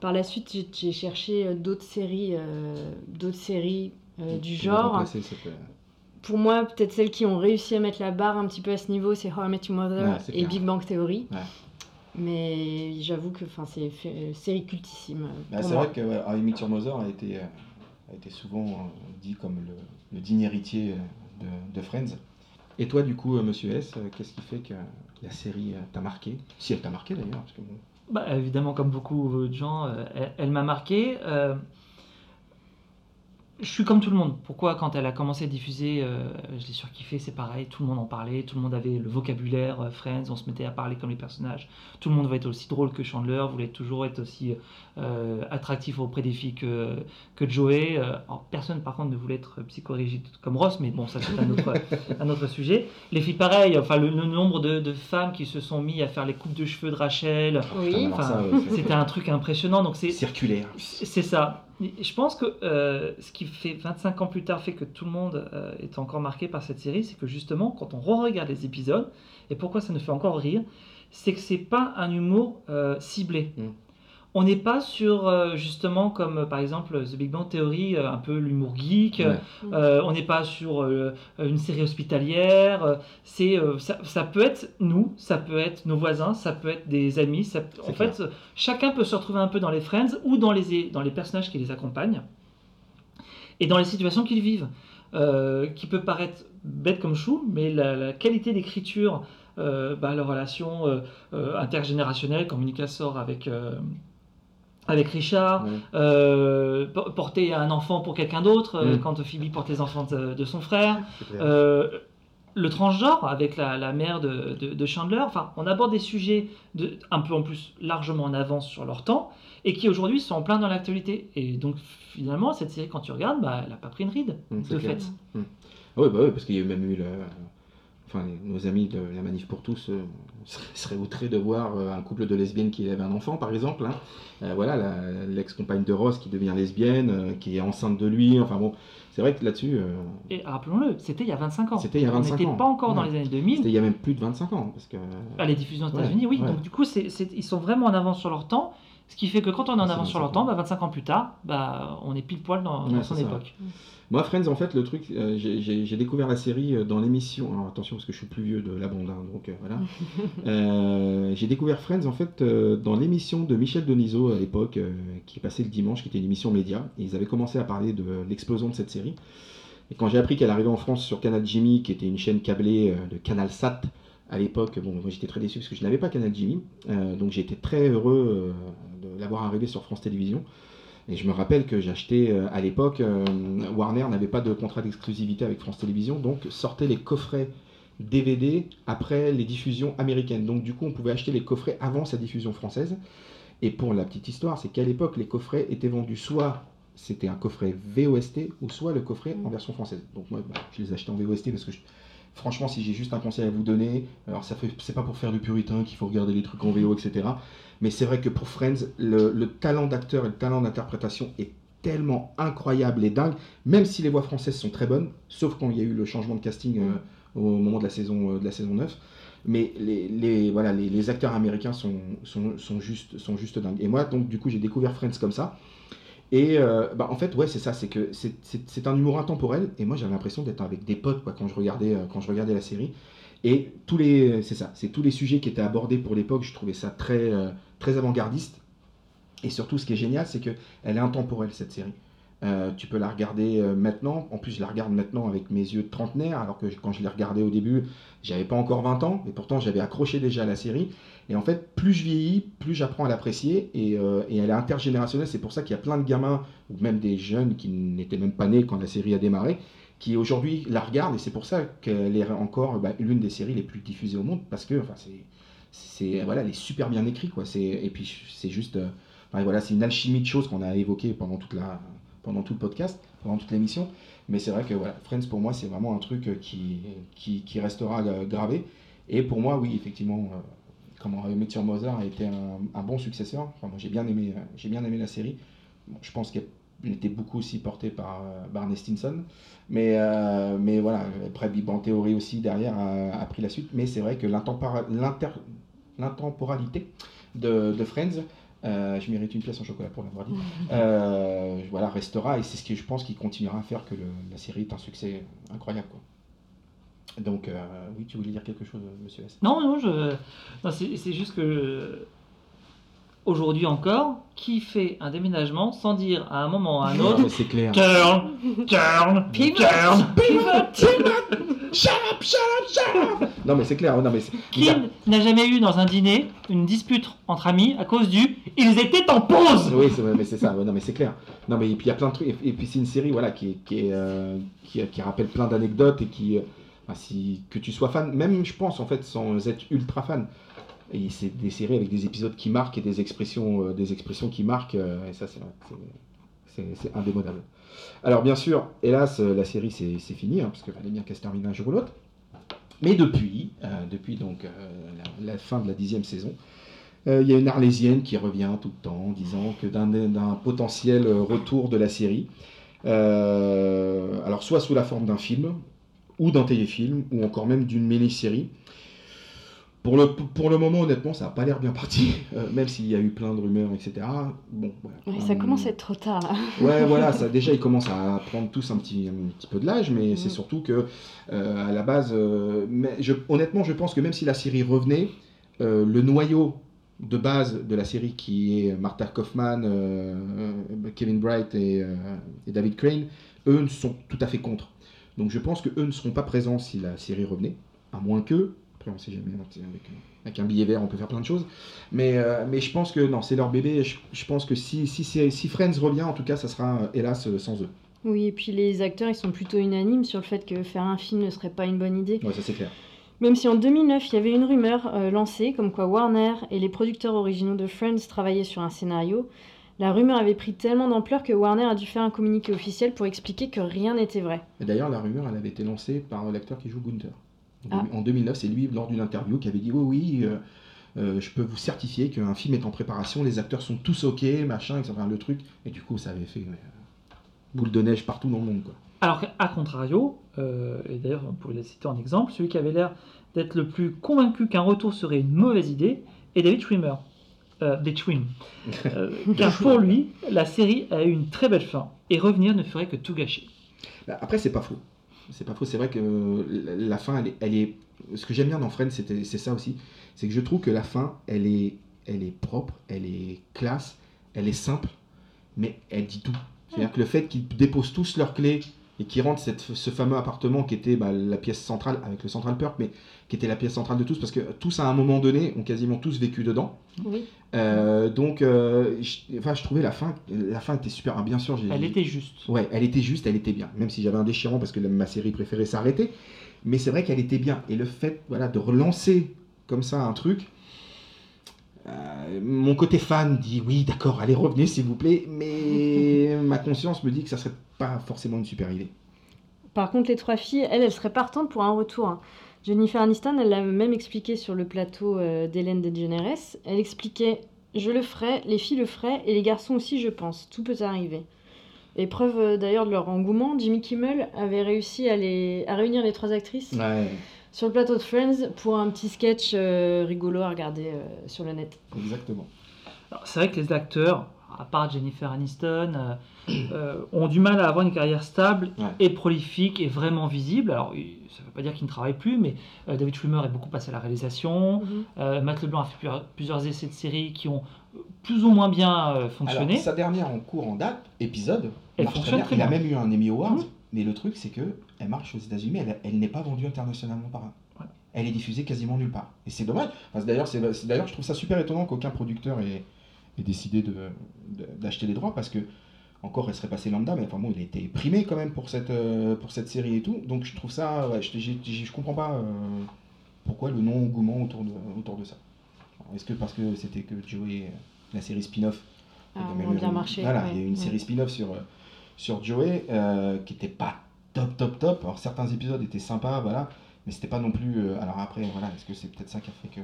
Par la suite, j'ai- cherché euh, d'autres séries, d'autres séries du genre. Pour moi, peut-être celles qui ont réussi à mettre la barre un petit peu à ce niveau, c'est How I Met Your Mother Ouais, et clair. Big Bang Theory. Ouais. Mais j'avoue que c'est euh, série cultissime. Bah, c'est vrai que ouais, How I Met Your Mother a été, a été souvent euh, dit comme le, digne héritier euh, de, Friends. Et toi, du coup, euh, monsieur S, qu'est-ce qui fait que la série t'a marqué? Si elle t'a marqué d'ailleurs. Bah, évidemment, comme beaucoup de gens, elle, m'a marqué. Je suis comme tout le monde. Pourquoi, quand elle a commencé à diffuser, euh, je l'ai surkiffé, c'est pareil, tout le monde en parlait, tout le monde avait le vocabulaire euh, Friends, on se mettait à parler comme les personnages. Tout le monde voulait être aussi drôle que Chandler, voulait toujours être aussi euh, attractif auprès des filles que, que Joey. Euh, alors, personne, par contre, ne voulait être psychorigide comme Ross, mais bon, ça c'est un autre, un autre sujet. Les filles, pareil, enfin, le, le nombre de, de femmes qui se sont mis à faire les coupes de cheveux de Rachel, Oui. Enfin, c'est- c'était un truc impressionnant. Donc c'est circulaire. c'est ça. Je pense que euh, ce qui fait 25 ans plus tard fait que tout le monde euh, est encore marqué par cette série, c'est que justement, quand on re-regarde les épisodes, et pourquoi ça nous fait encore rire, c'est que c'est pas un humour euh, ciblé. Mm. On n'est pas sur, euh, justement, comme euh, par exemple The Big Bang Theory, euh, un peu l'humour geek. Ouais. Euh, on n'est pas sur euh, une série hospitalière. C'est, ça, ça peut être nous, ça peut être nos voisins, ça peut être des amis. Ça, en clair. fait, chacun peut se retrouver un peu dans les Friends ou dans les, dans les personnages qui les accompagnent et dans les situations qu'ils vivent. Qui peut paraître bête comme chou, mais la, la qualité d'écriture, bah, la relation intergénérationnelle, comme Monica sort avec, avec Richard, euh, po- porter un enfant pour quelqu'un d'autre, euh, Mm. quand Phoebe porte les enfants de, de son frère, euh, le transgenre avec la, la mère de, de- de Chandler, enfin, on aborde des sujets un peu en plus largement en avance sur leur temps et qui aujourd'hui sont en plein dans l'actualité. Et donc finalement, cette série, quand tu regardes, bah, elle n'a pas pris une ride, Mm, de clair. fait. Ah ouais, bah ouais, parce qu'il y a même eu le- enfin, nos amis de la Manif pour tous euh, seraient, outrés de voir euh, un couple de lesbiennes qui élève un enfant, par exemple. hein. Euh, voilà, l'ex-compagne de Ross qui devient lesbienne, euh, qui est enceinte de lui. Enfin bon, c'est vrai que là-dessus, Et rappelons-le, c'était il y a 25 ans. C'était il y a 25 On n'était ans. pas encore dans les années 2000. c'était il y a même plus de 25 ans. Parce que, À les diffusions aux Ouais, États-Unis, oui. ouais. Donc du coup, ils sont vraiment en avance sur leur temps. Ce qui fait que quand on est en C'est avance sur leur 25 temps, ans. bah, 25 ans plus tard, bah, on est pile poil dans, son ça. époque. Moi, Friends, en fait, le truc, euh, j'ai- découvert la série euh, dans l'émission. Alors attention, parce que je suis plus vieux de la bande, hein, donc euh, voilà. Euh, j'ai découvert Friends, en fait, dans l'émission de Michel Denisot à l'époque, qui passait le dimanche, qui était une émission média. Et ils avaient commencé à parler de l'explosion de cette série. Et quand j'ai appris qu'elle arrivait en France sur Canal Jimmy, qui était une chaîne câblée de Canal Sat à l'époque, bon, moi j'étais très déçu parce que je n'avais pas Canal Jimmy. Euh, donc été très heureux euh, de l'avoir arrivé sur France Télévisions. Et je me rappelle que acheté euh, à l'époque, Warner n'avait pas de contrat d'exclusivité avec France Télévisions, donc sortaient les coffrets DVD après les diffusions américaines. Donc du coup, on pouvait acheter les coffrets avant sa diffusion française. Et pour la petite histoire, c'est qu'à l'époque, les coffrets étaient vendus soit c'était un coffret VOST ou soit le coffret en Mm. version française. Donc moi, bah, je les ai achetés en VOST parce que je- franchement, si j'ai juste un conseil à vous donner, alors ça c'est pas pour faire du puritain qu'il faut regarder les trucs en VO, etc. Mais c'est vrai que pour Friends, le, le talent d'acteur et le talent d'interprétation est tellement incroyable et dingue, même si les voix françaises sont très bonnes, sauf quand il y a eu le changement de casting euh, au moment de la saison, euh, de la saison 9. Mais les, acteurs américains sont, sont, sont juste, sont juste dingues. Et moi, donc, du coup, j'ai découvert Friends comme ça. Et euh, bah, en fait, ouais, c'est ça, c'est que c'est- un humour intemporel. Et moi, j'avais l'impression d'être avec des potes quoi, quand, je regardais, euh, quand je regardais la série. Et tous les, c'est ça, c'est tous les sujets qui étaient abordés pour l'époque. Je trouvais ça très, euh, très avant-gardiste. Et surtout, ce qui est génial, c'est qu'elle est intemporelle, cette série. Euh, tu peux la regarder maintenant. En plus, je la regarde maintenant avec mes yeux de trentenaire, alors que quand je l'ai regardée au début, j'avais pas encore 20 ans, et pourtant j'avais accroché déjà à la série. Et en fait, plus je vieillis, plus j'apprends à l'apprécier, et, euh, et elle est intergénérationnelle. C'est pour ça qu'il y a plein de gamins, ou même des jeunes qui n'étaient même pas nés quand la série a démarré, qui aujourd'hui la regardent, et c'est pour ça qu'elle est encore bah, l'une des séries les plus diffusées au monde, parce que enfin, c'est, voilà, elle est super bien écrite, quoi. C'est, et puis c'est juste, euh, voilà, c'est une alchimie de choses qu'on a évoqué pendant toute la, pendant tout le podcast, pendant toute l'émission. Mais c'est vrai que Friends pour moi c'est vraiment un truc qui, qui, restera euh, gravé. Et pour moi, oui, effectivement, comment How I Met Mother a été un, un bon successeur. Enfin, moi j'ai bien aimé, euh, j'ai bien aimé la série. Bon, je pense qu'elle était beaucoup aussi portée par euh, Barney Stinson. Mais, euh, mais voilà, après Big Bang Theory aussi derrière a, a pris la suite. Mais c'est vrai que l'intemporalité de, de Friends, euh, je mérite une pièce en chocolat pour l'avoir dit, euh, voilà, restera et c'est ce que je pense qui continuera à faire que le- la série est un succès incroyable. Quoi. Donc, euh, oui, tu voulais dire quelque chose, monsieur S Non, non, je... non, c'est juste que aujourd'hui encore, qui fait un déménagement sans dire à un moment ou à un Non, autre mais c'est clair. turn, turn, Pivot. turn. Shut up, shut up, shut up Non, mais c'est clair. Non, mais Qui n'a jamais eu dans un dîner une dispute entre amis à cause du ils étaient en pause Oui, mais c'est ça. non, mais c'est clair. Non, mais et puis il y a plein de trucs. Et, puis c'est une série, voilà, qui, euh, qui, qui rappelle plein d'anecdotes et qui, euh, que tu sois fan, même je pense en fait, sans être ultra fan. Et c'est des séries avec des épisodes qui marquent et des expressions, euh, des expressions qui marquent. euh, et ça, c'est, indémodable. Alors bien sûr, hélas, euh, la série c'est, fini, hein, parce qu'il fallait bien qu'elle se termine un jour ou l'autre. Mais depuis, depuis donc la, fin de la dixième saison, il y a une Arlésienne qui revient tout le temps disant que d'un, potentiel retour de la série, alors soit sous la forme d'un film, ou d'un téléfilm, ou encore même d'une mini-série. Pour le, pour le moment, honnêtement, ça n'a pas l'air bien parti, euh, même s'il y a eu plein de rumeurs, etc. Bon, voilà. Ouais, ça Euh, commence à être trop tard là. Ouais, voilà, ça, déjà ils commencent à prendre tous un petit, un petit peu de l'âge, mais c'est Mm. surtout que euh, à la base, euh, mais je, honnêtement, je pense que même si la série revenait, le noyau de base de la série qui est Martha Kaufman, Kevin Bright et, et David Crane, eux ne sont tout à fait contre. Donc je pense que eux ne seront pas présents si la série revenait, à moins que, après on sait jamais, avec, avec un billet vert on peut faire plein de choses, mais, euh, mais je pense que non, c'est leur bébé, je, je pense que si, si, Friends revient, en tout cas, ça sera euh, hélas euh, sans eux. Oui, et puis les acteurs, ils sont plutôt unanimes sur le fait que faire un film ne serait pas une bonne idée. Ouais, ça c'est clair. Même si en 2009, il y avait une rumeur euh, lancée comme quoi Warner et les producteurs originaux de Friends travaillaient sur un scénario, la rumeur avait pris tellement d'ampleur que Warner a dû faire un communiqué officiel pour expliquer que rien n'était vrai. Et d'ailleurs, la rumeur, elle avait été lancée par l'acteur qui joue Gunther. En, Ah. deux- en 2009, c'est lui, lors d'une interview, qui avait dit Oui, oui, euh, euh, je peux vous certifier qu'un film est en préparation, les acteurs sont tous OK, machin, etc. Le truc. Et du coup, ça avait fait euh, boule de neige partout dans le monde. Quoi. Alors qu'à contrario, euh, et d'ailleurs on pourrait le citer en exemple, celui qui avait l'air d'être le plus convaincu qu'un retour serait une mauvaise idée est David Schwimmer. Euh, David Schwim. Euh, car pour lui, la série a eu une très belle fin, et revenir ne ferait que tout gâcher. Bah, Après, c'est pas faux. C'est pas faux. C'est vrai que euh, la, fin, elle est, elle est- Ce que j'aime bien dans Friends, c'est ça aussi. C'est que je trouve que la fin, elle est, elle est propre, elle est classe, elle est simple, mais elle dit tout. C'est-à-dire que le fait qu'ils déposent tous leurs clés et qu'ils rentrent cette- ce fameux appartement qui était bah, la pièce centrale, avec le Central Perk, mais qui était la pièce centrale de tous, parce que tous à un moment donné ont quasiment tous vécu dedans. Oui. Euh, donc, euh, je, enfin, je trouvais la fin, la fin était super. Ah, bien sûr, j'ai. Elle était juste. Ouais, elle était juste, elle était bien. Même si j'avais un déchirant parce que la- ma série préférée s'arrêtait. Mais c'est vrai qu'elle était bien. Et le fait voilà, de relancer comme ça un truc, Euh, mon côté fan dit oui, d'accord, allez, revenez s'il vous plaît, mais ma conscience me dit que ça serait pas forcément une super idée. Par contre, les trois filles, elles, elles seraient partantes pour un retour. hein. Jennifer Aniston, elle l'a même expliqué sur le plateau euh, d'Hélène DeGeneres. Elle expliquait Je le ferai, les filles le feraient, et les garçons aussi, je pense. Tout peut arriver. Et preuve euh, d'ailleurs de leur engouement, Jimmy Kimmel avait réussi à, les, à réunir les trois actrices Ouais, sur le plateau de Friends pour un petit sketch euh, rigolo à regarder euh, sur le net. exactement. Alors, C'est vrai que les acteurs, à part Jennifer Aniston, euh, euh, ont du mal à avoir une carrière stable Ouais. et prolifique et vraiment visible. Alors, ça ne veut pas dire qu'ils ne travaillent plus, mais euh, David Schwimmer est beaucoup passé à la réalisation. Euh, Matt Leblanc a fait plusieurs, plusieurs essais de séries qui ont plus ou moins bien euh, fonctionné. Alors, sa dernière en cours en date, épisode, Elle marche très fonctionne bien. Il a même eu un Emmy Award, Mhm. Mais le truc c'est que elle marche aux États-Unis, mais elle, elle n'est pas vendue internationalement par un. Ouais. Elle est diffusée quasiment nulle part. Et c'est dommage. Parce que d'ailleurs, c'est, c'est- d'ailleurs, je trouve ça super étonnant qu'aucun producteur ait, ait décidé de, de- d'acheter les droits parce que encore elle serait passée lambda, mais enfin bon, il a été primé quand même pour cette, euh, pour cette série et tout. Donc je trouve ça, ouais, je, j'ai- j'ai- je comprends pas euh, pourquoi le non-engouement autour de, autour de ça. Est-ce que parce que c'était que Joey, euh, la série spin-off Ah, même bien marché, Voilà, ouais, il y a eu une ouais. série spin-off sur, euh, sur Joey euh, qui était pas top, top, top. Alors certains épisodes étaient sympas, voilà, mais c'était pas non plus. euh, alors après, voilà, est-ce que c'est peut-être ça qui a fait que.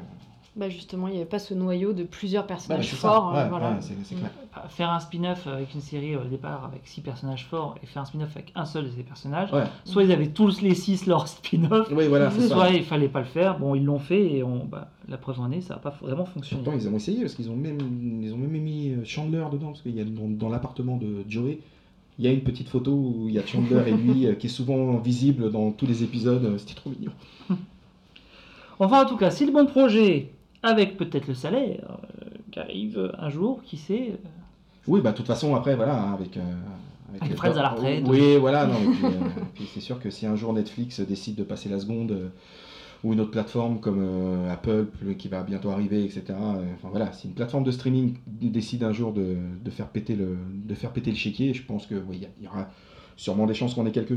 Bah justement, il n'y avait pas ce noyau de plusieurs Bah, bah, personnages forts. euh, ouais, voilà. ouais, c'est, c'est clair. Bah, Faire un spin-off avec une série au départ avec six personnages forts et faire un spin-off avec un seul de ces personnages, Ouais. soit ils avaient tous les six leur spin-off, Oui, voilà, c'est ça. soit il fallait pas le faire. Bon, ils l'ont fait et on, bah, la preuve en est, ça n'a pas vraiment fonctionné. Pourtant, ils ont essayé parce qu'ils ont même, ils ont même mis euh, Chandler dedans parce qu'il y a dans, dans l'appartement de Joey. Il y a une petite photo où il y a Chandler et lui euh, qui est souvent visible dans tous les épisodes. euh, C'était trop mignon. Enfin, en tout cas, si le bon projet, avec peut-être le salaire, euh, qui arrive un jour, qui sait, euh, Oui, bah de toute façon, après, voilà, hein, avec. euh, Avec les- Friends à la retraite. Oui, voilà, non, et puis, euh, puis c'est sûr que si un jour Netflix décide de passer la seconde, euh, ou une autre plateforme comme euh, Apple le- qui va bientôt arriver, etc. euh, enfin voilà, si une plateforme de streaming décide un jour de, de faire péter le, de faire péter le chéquier, je pense que il y aura sûrement des chances qu'on ait quelque,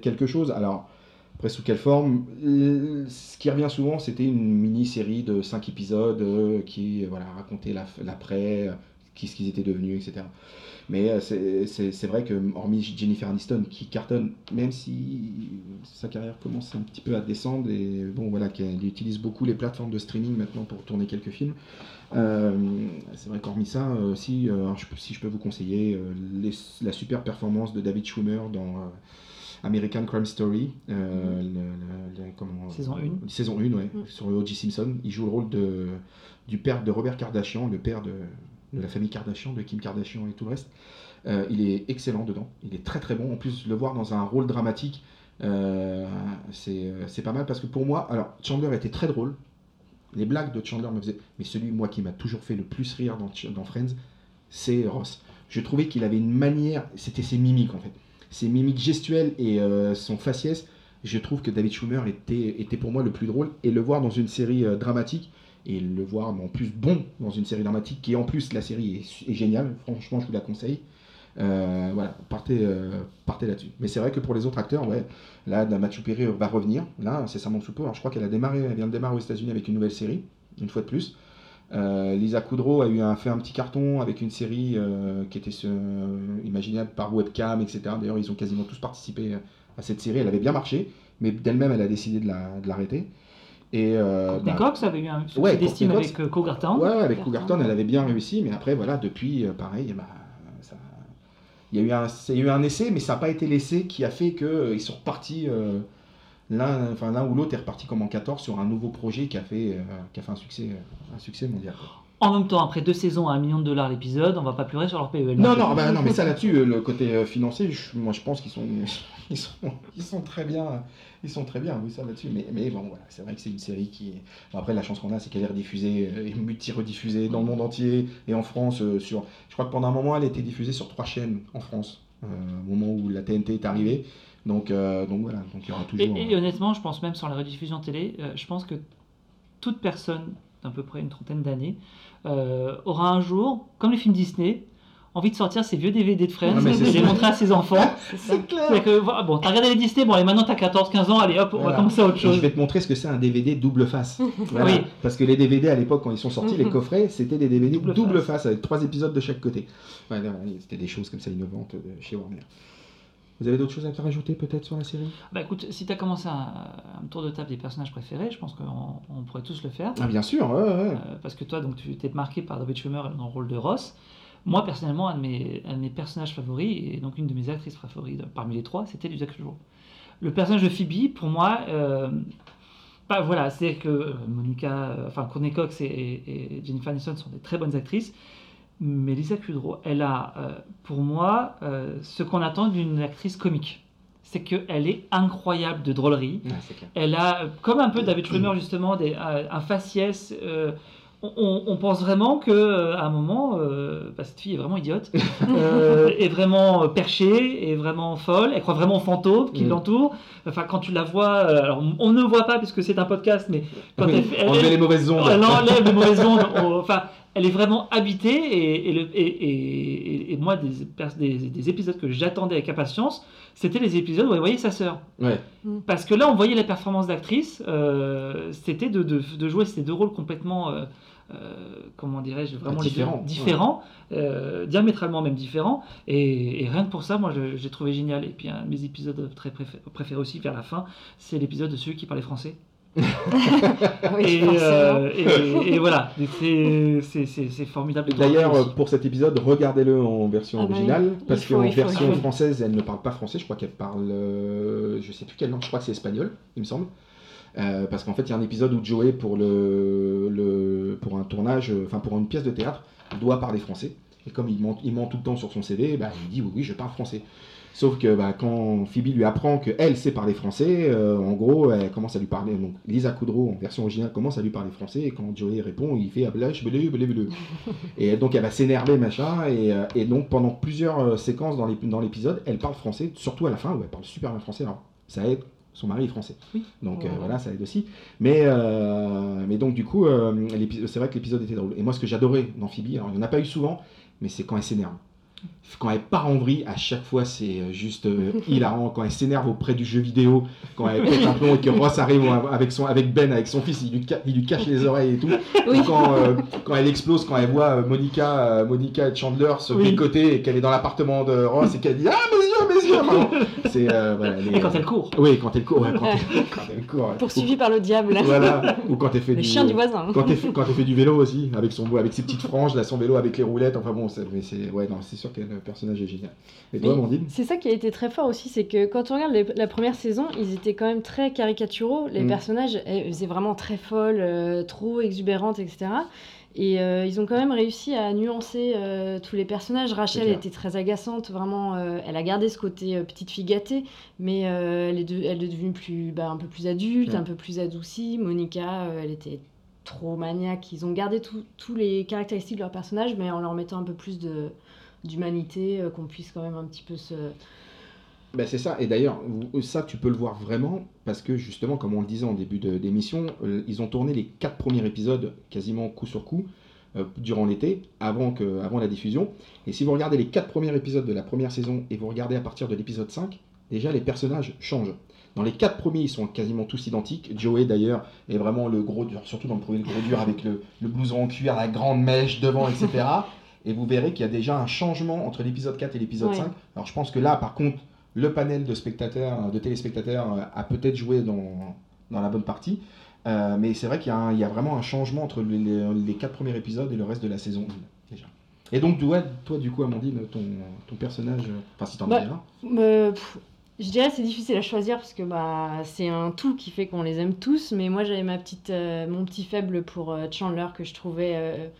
quelque chose. Alors, après, sous quelle forme? Ce qui revient souvent, c'était une mini-série de 5 épisodes euh, qui voilà, racontait la- l'après, qui, ce qu'ils étaient devenus, etc. Mais euh, c'est- c'est c'est vrai que, hormis Jennifer Aniston, qui cartonne, même si sa carrière commence un petit peu à descendre, et bon, voilà, qu'elle utilise beaucoup les plateformes de streaming maintenant pour tourner quelques films, euh, c'est vrai qu'hormis ça, euh, aussi, euh, je si je peux vous conseiller euh, les- la super performance de David Schwimmer dans euh, American Crime Story, euh, le- le- le- comment- Saison une. Saison 1, ouais, Mm. sur O.J. Simpson. Il joue le rôle de, du père de Robert Kardashian, le père de, de la famille Kardashian, de Kim Kardashian et tout le reste. Euh, il est excellent dedans, il est très très bon. En plus, le voir dans un rôle dramatique, euh, c'est c'est pas mal parce que pour moi, alors Chandler était très drôle. Les blagues de Chandler me faisaient. Mais celui, moi, qui m'a toujours fait le plus rire dans, Friends, c'est Ross. Je trouvais qu'il avait une manière, c'était ses mimiques en fait. Ses mimiques gestuelles et euh, son faciès. Je trouve que David Schumer était, était pour moi le plus drôle. Et le voir dans une série euh, dramatique, et le voir en plus bon dans une série dramatique, qui en plus, la série est, géniale. Franchement, je vous la conseille. Euh, voilà, partez, euh, partez là-dessus. Mais c'est vrai que pour les autres acteurs, ouais, là, Mathieu Perry va revenir, là, incessamment sous peu. Alors, je crois qu'elle a démarré, elle vient de démarrer aux États-Unis avec une nouvelle série, une fois de plus. Euh, Lisa Kudrow a eu fait un petit carton avec une série qui était imaginable par webcam, etc. D'ailleurs, ils ont quasiment tous participé à cette série. Elle avait bien marché, mais d'elle-même, elle a décidé de l'arrêter. Et euh, bah, Cox avait eu un succès ouais, d'estime avec euh, Cougartown. Ouais, avec Cougartown, elle avait bien réussi, mais après, voilà, depuis, euh, pareil, bah, ça- il y, a eu un, il y a eu un essai, mais ça n'a pas été l'essai qui a fait qu'ils sont repartis, euh, l'un enfin, ou l'autre est reparti comme en 14 sur un nouveau projet qui a fait, euh, qui a fait un, succès, euh, un succès mondial. En même temps, après deux saisons à un million de dollars l'épisode, on va pas pleurer sur leur PEL. Non, non, bah, non, mais ça là-dessus, euh, le côté euh, financier, je- moi je pense qu'ils sont, ils sont, ils sont très bien, ils sont très bien, oui, ça là-dessus. Mais, mais bon, voilà, c'est vrai que c'est une série qui. bon, après, la chance qu'on a, c'est qu'elle est rediffusée euh, et multi-rediffusée dans le monde entier et en France. euh, sur, je crois que pendant un moment, elle a été diffusée sur trois chaînes en France, euh, au moment où la TNT est arrivée. Donc, euh, donc voilà, donc il y aura Et, toujours. et honnêtement, je pense même sur la rediffusion télé, je pense que toute personne d'à peu près une trentaine d'années aura un jour, comme les films Disney, envie de sortir ses vieux DVD de Friends Ouais, et les montrer à ses enfants. C'est ça. C'est que, voilà, bon, t'as regardé les Disney, bon, allez, maintenant t'as 14-15 ans, allez hop, on va commencer à autre Et chose. Je vais te montrer ce que c'est un DVD double face. Voilà. Oui. Parce que les DVD à l'époque, quand ils sont sortis, les coffrets, c'était des DVD Double double, face. face. avec trois épisodes de chaque côté. Ouais, c'était des choses comme ça innovantes chez Warner. Vous avez d'autres choses à rajouter peut-être sur la série? Bah écoute, si t'as commencé un, un tour de table des personnages préférés, je pense qu'on on pourrait tous le faire. Ah bien sûr, ouais, ouais. Euh, parce que toi, donc, tu t'es marqué par David Schwimmer dans le rôle de Ross. Moi, personnellement, un de mes, un de mes personnages favoris, et donc une de mes actrices favorites de- parmi les trois, c'était Lisa Kudrow. Le personnage de Phoebe, pour moi, euh, bah, voilà, c'est que euh, Monica, euh, enfin Courtney Cox et, et Jennifer Aniston sont des très bonnes actrices, mais Lisa Kudrow, elle a, euh, pour moi, euh, ce qu'on attend d'une actrice comique. C'est qu'elle est incroyable de drôlerie. Ouais, clair. Elle a, comme un peu David Schwimmer justement, des, un, un faciès. euh, on, pense vraiment que euh, à un moment, euh, bah, cette fille est vraiment idiote, euh, est vraiment perchée, est vraiment folle. Elle croit vraiment aux fantômes qui Mm. l'entourent. Enfin, quand tu la vois, alors on- ne voit pas puisque c'est un podcast, mais quand Oui, elle, fait- elle- Enlever les mauvaises ondes. elle enlève les mauvaises ondes. on- Enfin, elle est vraiment habitée et, et, le- et- et- moi, des, des, des épisodes que j'attendais avec impatience, c'était les épisodes où elle voyait sa sœur. Ouais. Parce que là, on voyait la performance d'actrice, euh, c'était de, de, de jouer ces deux rôles complètement, comment dirais-je, vraiment les deux- Différents, différents, euh, diamétralement même différents. Et, et rien que pour ça, moi, je- j'ai trouvé génial. Et puis, un de mes épisodes très préfé- préférés aussi, vers la fin, c'est l'épisode de celui qui parlait français. Oui, et, forcément. euh, et, et voilà, c'est- formidable. D'ailleurs, euh, pour cet épisode, regardez-le en version Ah bah originale, parce qu'en version française, elle ne parle pas français. Je crois qu'elle parle, euh, je sais plus quelle langue. Je crois que c'est espagnol, il me semble. Euh, parce qu'en fait, il y a un épisode où Joey, pour le, le pour un tournage, euh, enfin pour une pièce de théâtre, doit parler français. Et comme il ment, il ment tout le temps sur son CV, bah, il dit oui, oui, je parle français. Sauf que bah, quand Phoebe lui apprend qu'elle sait parler français, euh, en gros, elle commence à lui parler. Donc Lisa Kudrow, en version originale, commence à lui parler français. Et quand Joey répond, il fait ablage, bleu, bleu, bleu. Et donc elle va s'énerver, machin. Et, et donc pendant plusieurs séquences dans l'épisode, elle parle français, surtout à la fin où elle parle super bien français. Alors ça aide, son mari est français. Oui. Donc euh, Ouais. voilà, ça aide aussi. Mais, euh, mais donc du coup, euh, c'est vrai que l'épisode était drôle. Et moi ce que j'adorais dans Phoebe, alors il n'y en a pas eu souvent, mais c'est quand elle s'énerve. Quand elle part en vrille, à chaque fois c'est euh, juste hilarant. Quand elle s'énerve auprès du jeu vidéo, quand elle pète un plomb et que Ross arrive avec, son, avec Ben, avec son fils, il lui, ca- il lui cache les oreilles et tout. Oui. Quand, quand elle explose, quand elle voit Monica, Monica et Chandler se Oui. décoter et qu'elle est dans l'appartement de Ross et qu'elle dit Ah mes yeux, mes C'est euh, voilà, les- Et quand elle court. Oui, quand elle court. ouais, quand, elle, quand elle court. ouais. Poursuivi par le diable. Ou, voilà. Ou quand elle fait Le du. chien du voisin. Quand elle, fait, quand elle fait du vélo aussi, avec, son, avec ses petites franges, là, son vélo avec les roulettes, enfin bon, c'est mais c'est- ouais, non, c'est sûr que le personnage est génial. Et toi, Amandine? C'est ça qui a été très fort aussi, c'est que quand on regarde les- la première saison, ils étaient quand même très caricaturaux. Les Mm. personnages elles faisaient vraiment très folles, euh, trop exubérantes, etc. Et euh, ils ont quand même réussi à nuancer euh, tous les personnages. Rachel était très agaçante, vraiment. euh, elle a gardé ce côté petite fille gâtée, mais elle, est de- elle est devenue plus, bah, un peu plus adulte, un peu plus adoucie. Monica, elle était trop maniaque. Ils ont gardé tous les caractéristiques de leur personnage, mais en leur mettant un peu plus de d'humanité, qu'on puisse quand même un petit peu se... Ben, c'est ça, et d'ailleurs, ça tu peux le voir vraiment, parce que justement, comme on le disait en début d'émission, euh, ils ont tourné les quatre premiers épisodes quasiment coup sur coup euh, durant l'été, avant, que, avant la diffusion. Et si vous regardez les quatre premiers épisodes de la première saison et vous regardez à partir de l'épisode 5, déjà les personnages changent. Dans les quatre premiers, ils sont quasiment tous identiques. Joey, d'ailleurs, est vraiment le gros dur, surtout dans le premier, le gros dur avec le, le blouson en cuir, la grande mèche devant, etc. Et vous verrez qu'il y a déjà un changement entre l'épisode 4 et l'épisode Ouais. 5. Alors je pense que là, par contre, le panel de spectateurs, de téléspectateurs euh, a peut-être joué dans, dans la bonne partie. Euh, mais c'est vrai qu'il y, a y vraiment un changement entre les, quatre premiers épisodes et le reste de la saison 1, déjà. Et donc, toi, toi du coup, Amandine, ton, ton personnage, euh, enfin si t'en Bah, as un, Euh, pff, je dirais que c'est difficile à choisir parce que bah, c'est un tout qui fait qu'on les aime tous, mais moi j'avais ma petite, euh, mon petit faible pour Chandler que je trouvais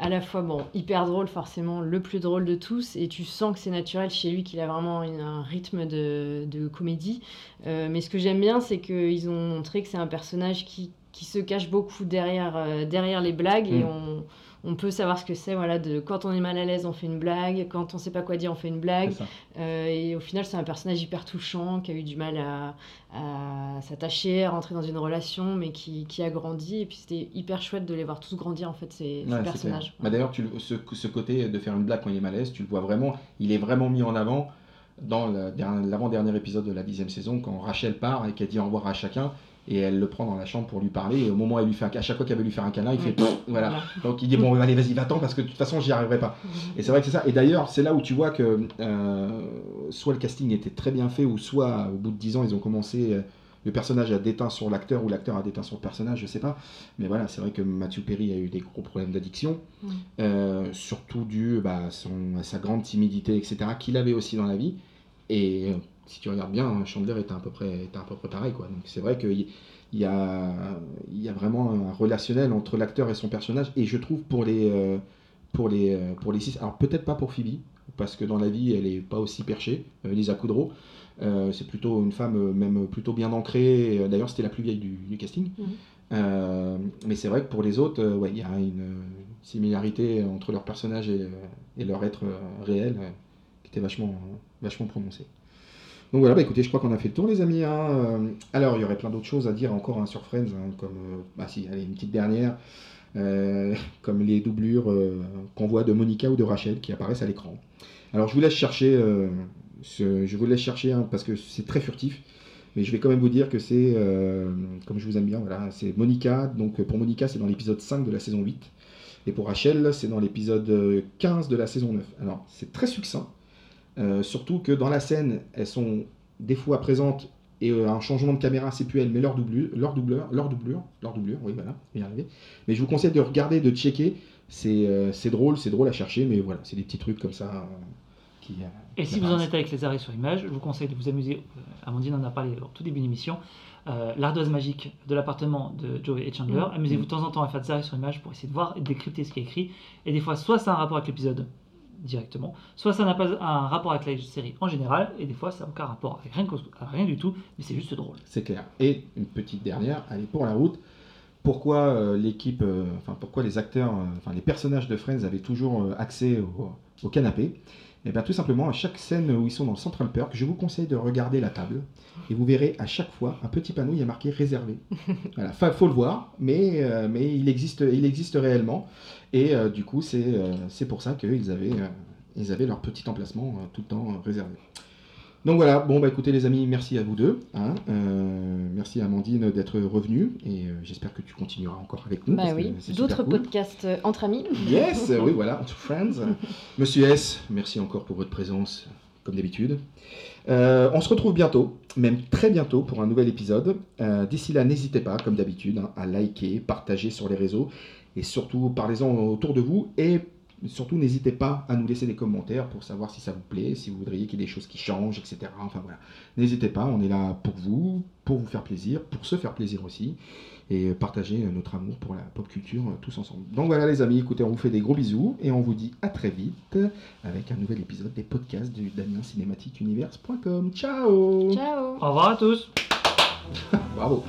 à la fois bon, hyper drôle, forcément le plus drôle de tous, et tu sens que c'est naturel chez lui qu'il a vraiment une- un rythme de, de comédie. Euh, mais ce que j'aime bien, c'est qu'ils ont montré que c'est un personnage qui, qui se cache beaucoup derrière, euh, derrière les blagues et Mm. on, on peut savoir ce que c'est. Voilà, de quand on est mal à l'aise, on fait une blague. Quand on sait pas quoi dire, on fait une blague. Euh, et au final, c'est un personnage hyper touchant qui a eu du mal à, à s'attacher, à rentrer dans une relation, mais qui, qui a grandi. Et puis c'était hyper chouette de les voir tous grandir en fait ces, Ouais, personnages. Bah, D'ailleurs, ce, ce côté de faire une blague quand il est malaise, tu le vois vraiment, il est vraiment mis en avant dans la der- l'avant-dernier épisode de la dixième saison, quand Rachel part et qu'elle dit au revoir à chacun, et elle le prend dans la chambre pour lui parler, et au moment où elle lui fait un- à chaque fois qu'elle veut lui faire un câlin, il fait voilà. Donc il dit bon allez vas-y va-t'en parce que de toute façon j'y arriverai pas. Et c'est vrai que c'est ça. Et d'ailleurs c'est là où tu vois que euh, soit le casting était très bien fait ou soit au bout de 10 ans ils ont commencé euh, le personnage a déteint sur l'acteur ou l'acteur a déteint sur le personnage, je sais pas. Mais voilà, c'est vrai que Matthew Perry a eu des gros problèmes d'addiction, euh, surtout dû bah, son- à sa grande timidité, etc., qu'il avait aussi dans la vie. Et euh, si tu regardes bien, hein, Chandler était à peu près, était à peu près pareil. Quoi. Donc c'est vrai qu'il y, a, il y a vraiment un relationnel entre l'acteur et son personnage. Et je trouve pour les, euh, pour les, euh, pour les six, alors peut-être pas pour Phoebe, parce que dans la vie elle est pas aussi perchée, Lisa Kudrow. Euh, c'est plutôt une femme même plutôt bien ancrée. D'ailleurs, c'était la plus vieille du, du casting. Mhm. Euh, mais c'est vrai que pour les autres, ouais, il y a une similarité entre leur personnage et, et leur être réel vachement, vachement prononcée. Donc voilà, bah écoutez, je crois qu'on a fait le tour, les amis. hein. Euh, alors, il y aurait plein d'autres choses à dire encore hein, sur Friends, hein, comme, euh, bah si, allez, une petite dernière, euh, comme les doublures qu'on voit de Monica ou de Rachel qui apparaissent à l'écran. Alors, je vous laisse chercher, je vous laisse chercher parce que c'est très furtif. Mais je vais quand même vous dire que c'est, comme je vous aime bien, voilà, c'est Monica. Donc pour Monica, c'est dans l'épisode 5 de la saison 8. Et pour Rachel, c'est dans l'épisode euh, 15 de la saison 9. Alors, c'est très succinct. Euh, surtout que dans la scène, elles sont des fois présentes et euh, un changement de caméra, c'est plus elles, mais leur, doublu- leur doubleur, leur doublure, leur doublure, oui, voilà, y arriver. Mais je vous conseille de regarder, de checker. C'est euh, drôle, c'est drôle à chercher, mais voilà, c'est des petits trucs comme ça euh, qui. Et si vous en êtes avec les arrêts sur image, je vous conseille de vous amuser. Amandine en a parlé au tout début de l'émission. Euh, L'ardoise magique de l'appartement de Joey et Chandler. Mm. Amusez-vous Mm. de temps en temps à faire des arrêts sur image pour essayer de voir et de décrypter ce qui est écrit. Et des fois, soit ça a un rapport avec l'épisode directement, soit ça n'a pas un rapport avec la série en général, et des fois ça n'a aucun rapport avec rien, du tout, mais c'est juste drôle. C'est clair. Et une petite dernière, allez pour la route. Pourquoi euh, l'équipe, euh, enfin pourquoi les acteurs, euh, enfin les personnages de Friends avaient toujours accès au canapé? Et bien tout simplement à chaque scène où ils sont dans le Central Perk, je vous conseille de regarder la table et vous verrez à chaque fois un petit panneau, il y a marqué réservé. voilà, Fa- faut le voir, mais euh, mais il existe, il existe réellement. Et euh, du coup c'est euh, c'est pour ça qu'ils avaient ils avaient leur petit emplacement tout le temps réservé. Donc voilà, bon bah écoutez les amis, merci à vous deux. hein. Euh, merci à Amandine d'être revenue et euh, j'espère que tu continueras encore avec nous. Bah oui, d'autres cool. podcasts euh, entre amis. Yes, oui voilà, entre friends. Monsieur S, merci encore pour votre présence, comme d'habitude. Euh, on se retrouve bientôt, même très bientôt pour un nouvel épisode. D'ici là, n'hésitez pas, comme d'habitude, hein, à liker, partager sur les réseaux et surtout parlez-en autour de vous et surtout n'hésitez pas à nous laisser des commentaires pour savoir si ça vous plaît, si vous voudriez qu'il y ait des choses qui changent, etc. Enfin voilà, n'hésitez pas, on est là pour vous, pour vous faire plaisir, pour se faire plaisir aussi et partager notre amour pour la pop culture euh, tous ensemble. Donc voilà les amis, écoutez, on vous fait des gros bisous et on vous dit à très vite avec un nouvel épisode des podcasts du Damien Cinématique Universe.com. Ciao Ciao Au revoir à tous Bravo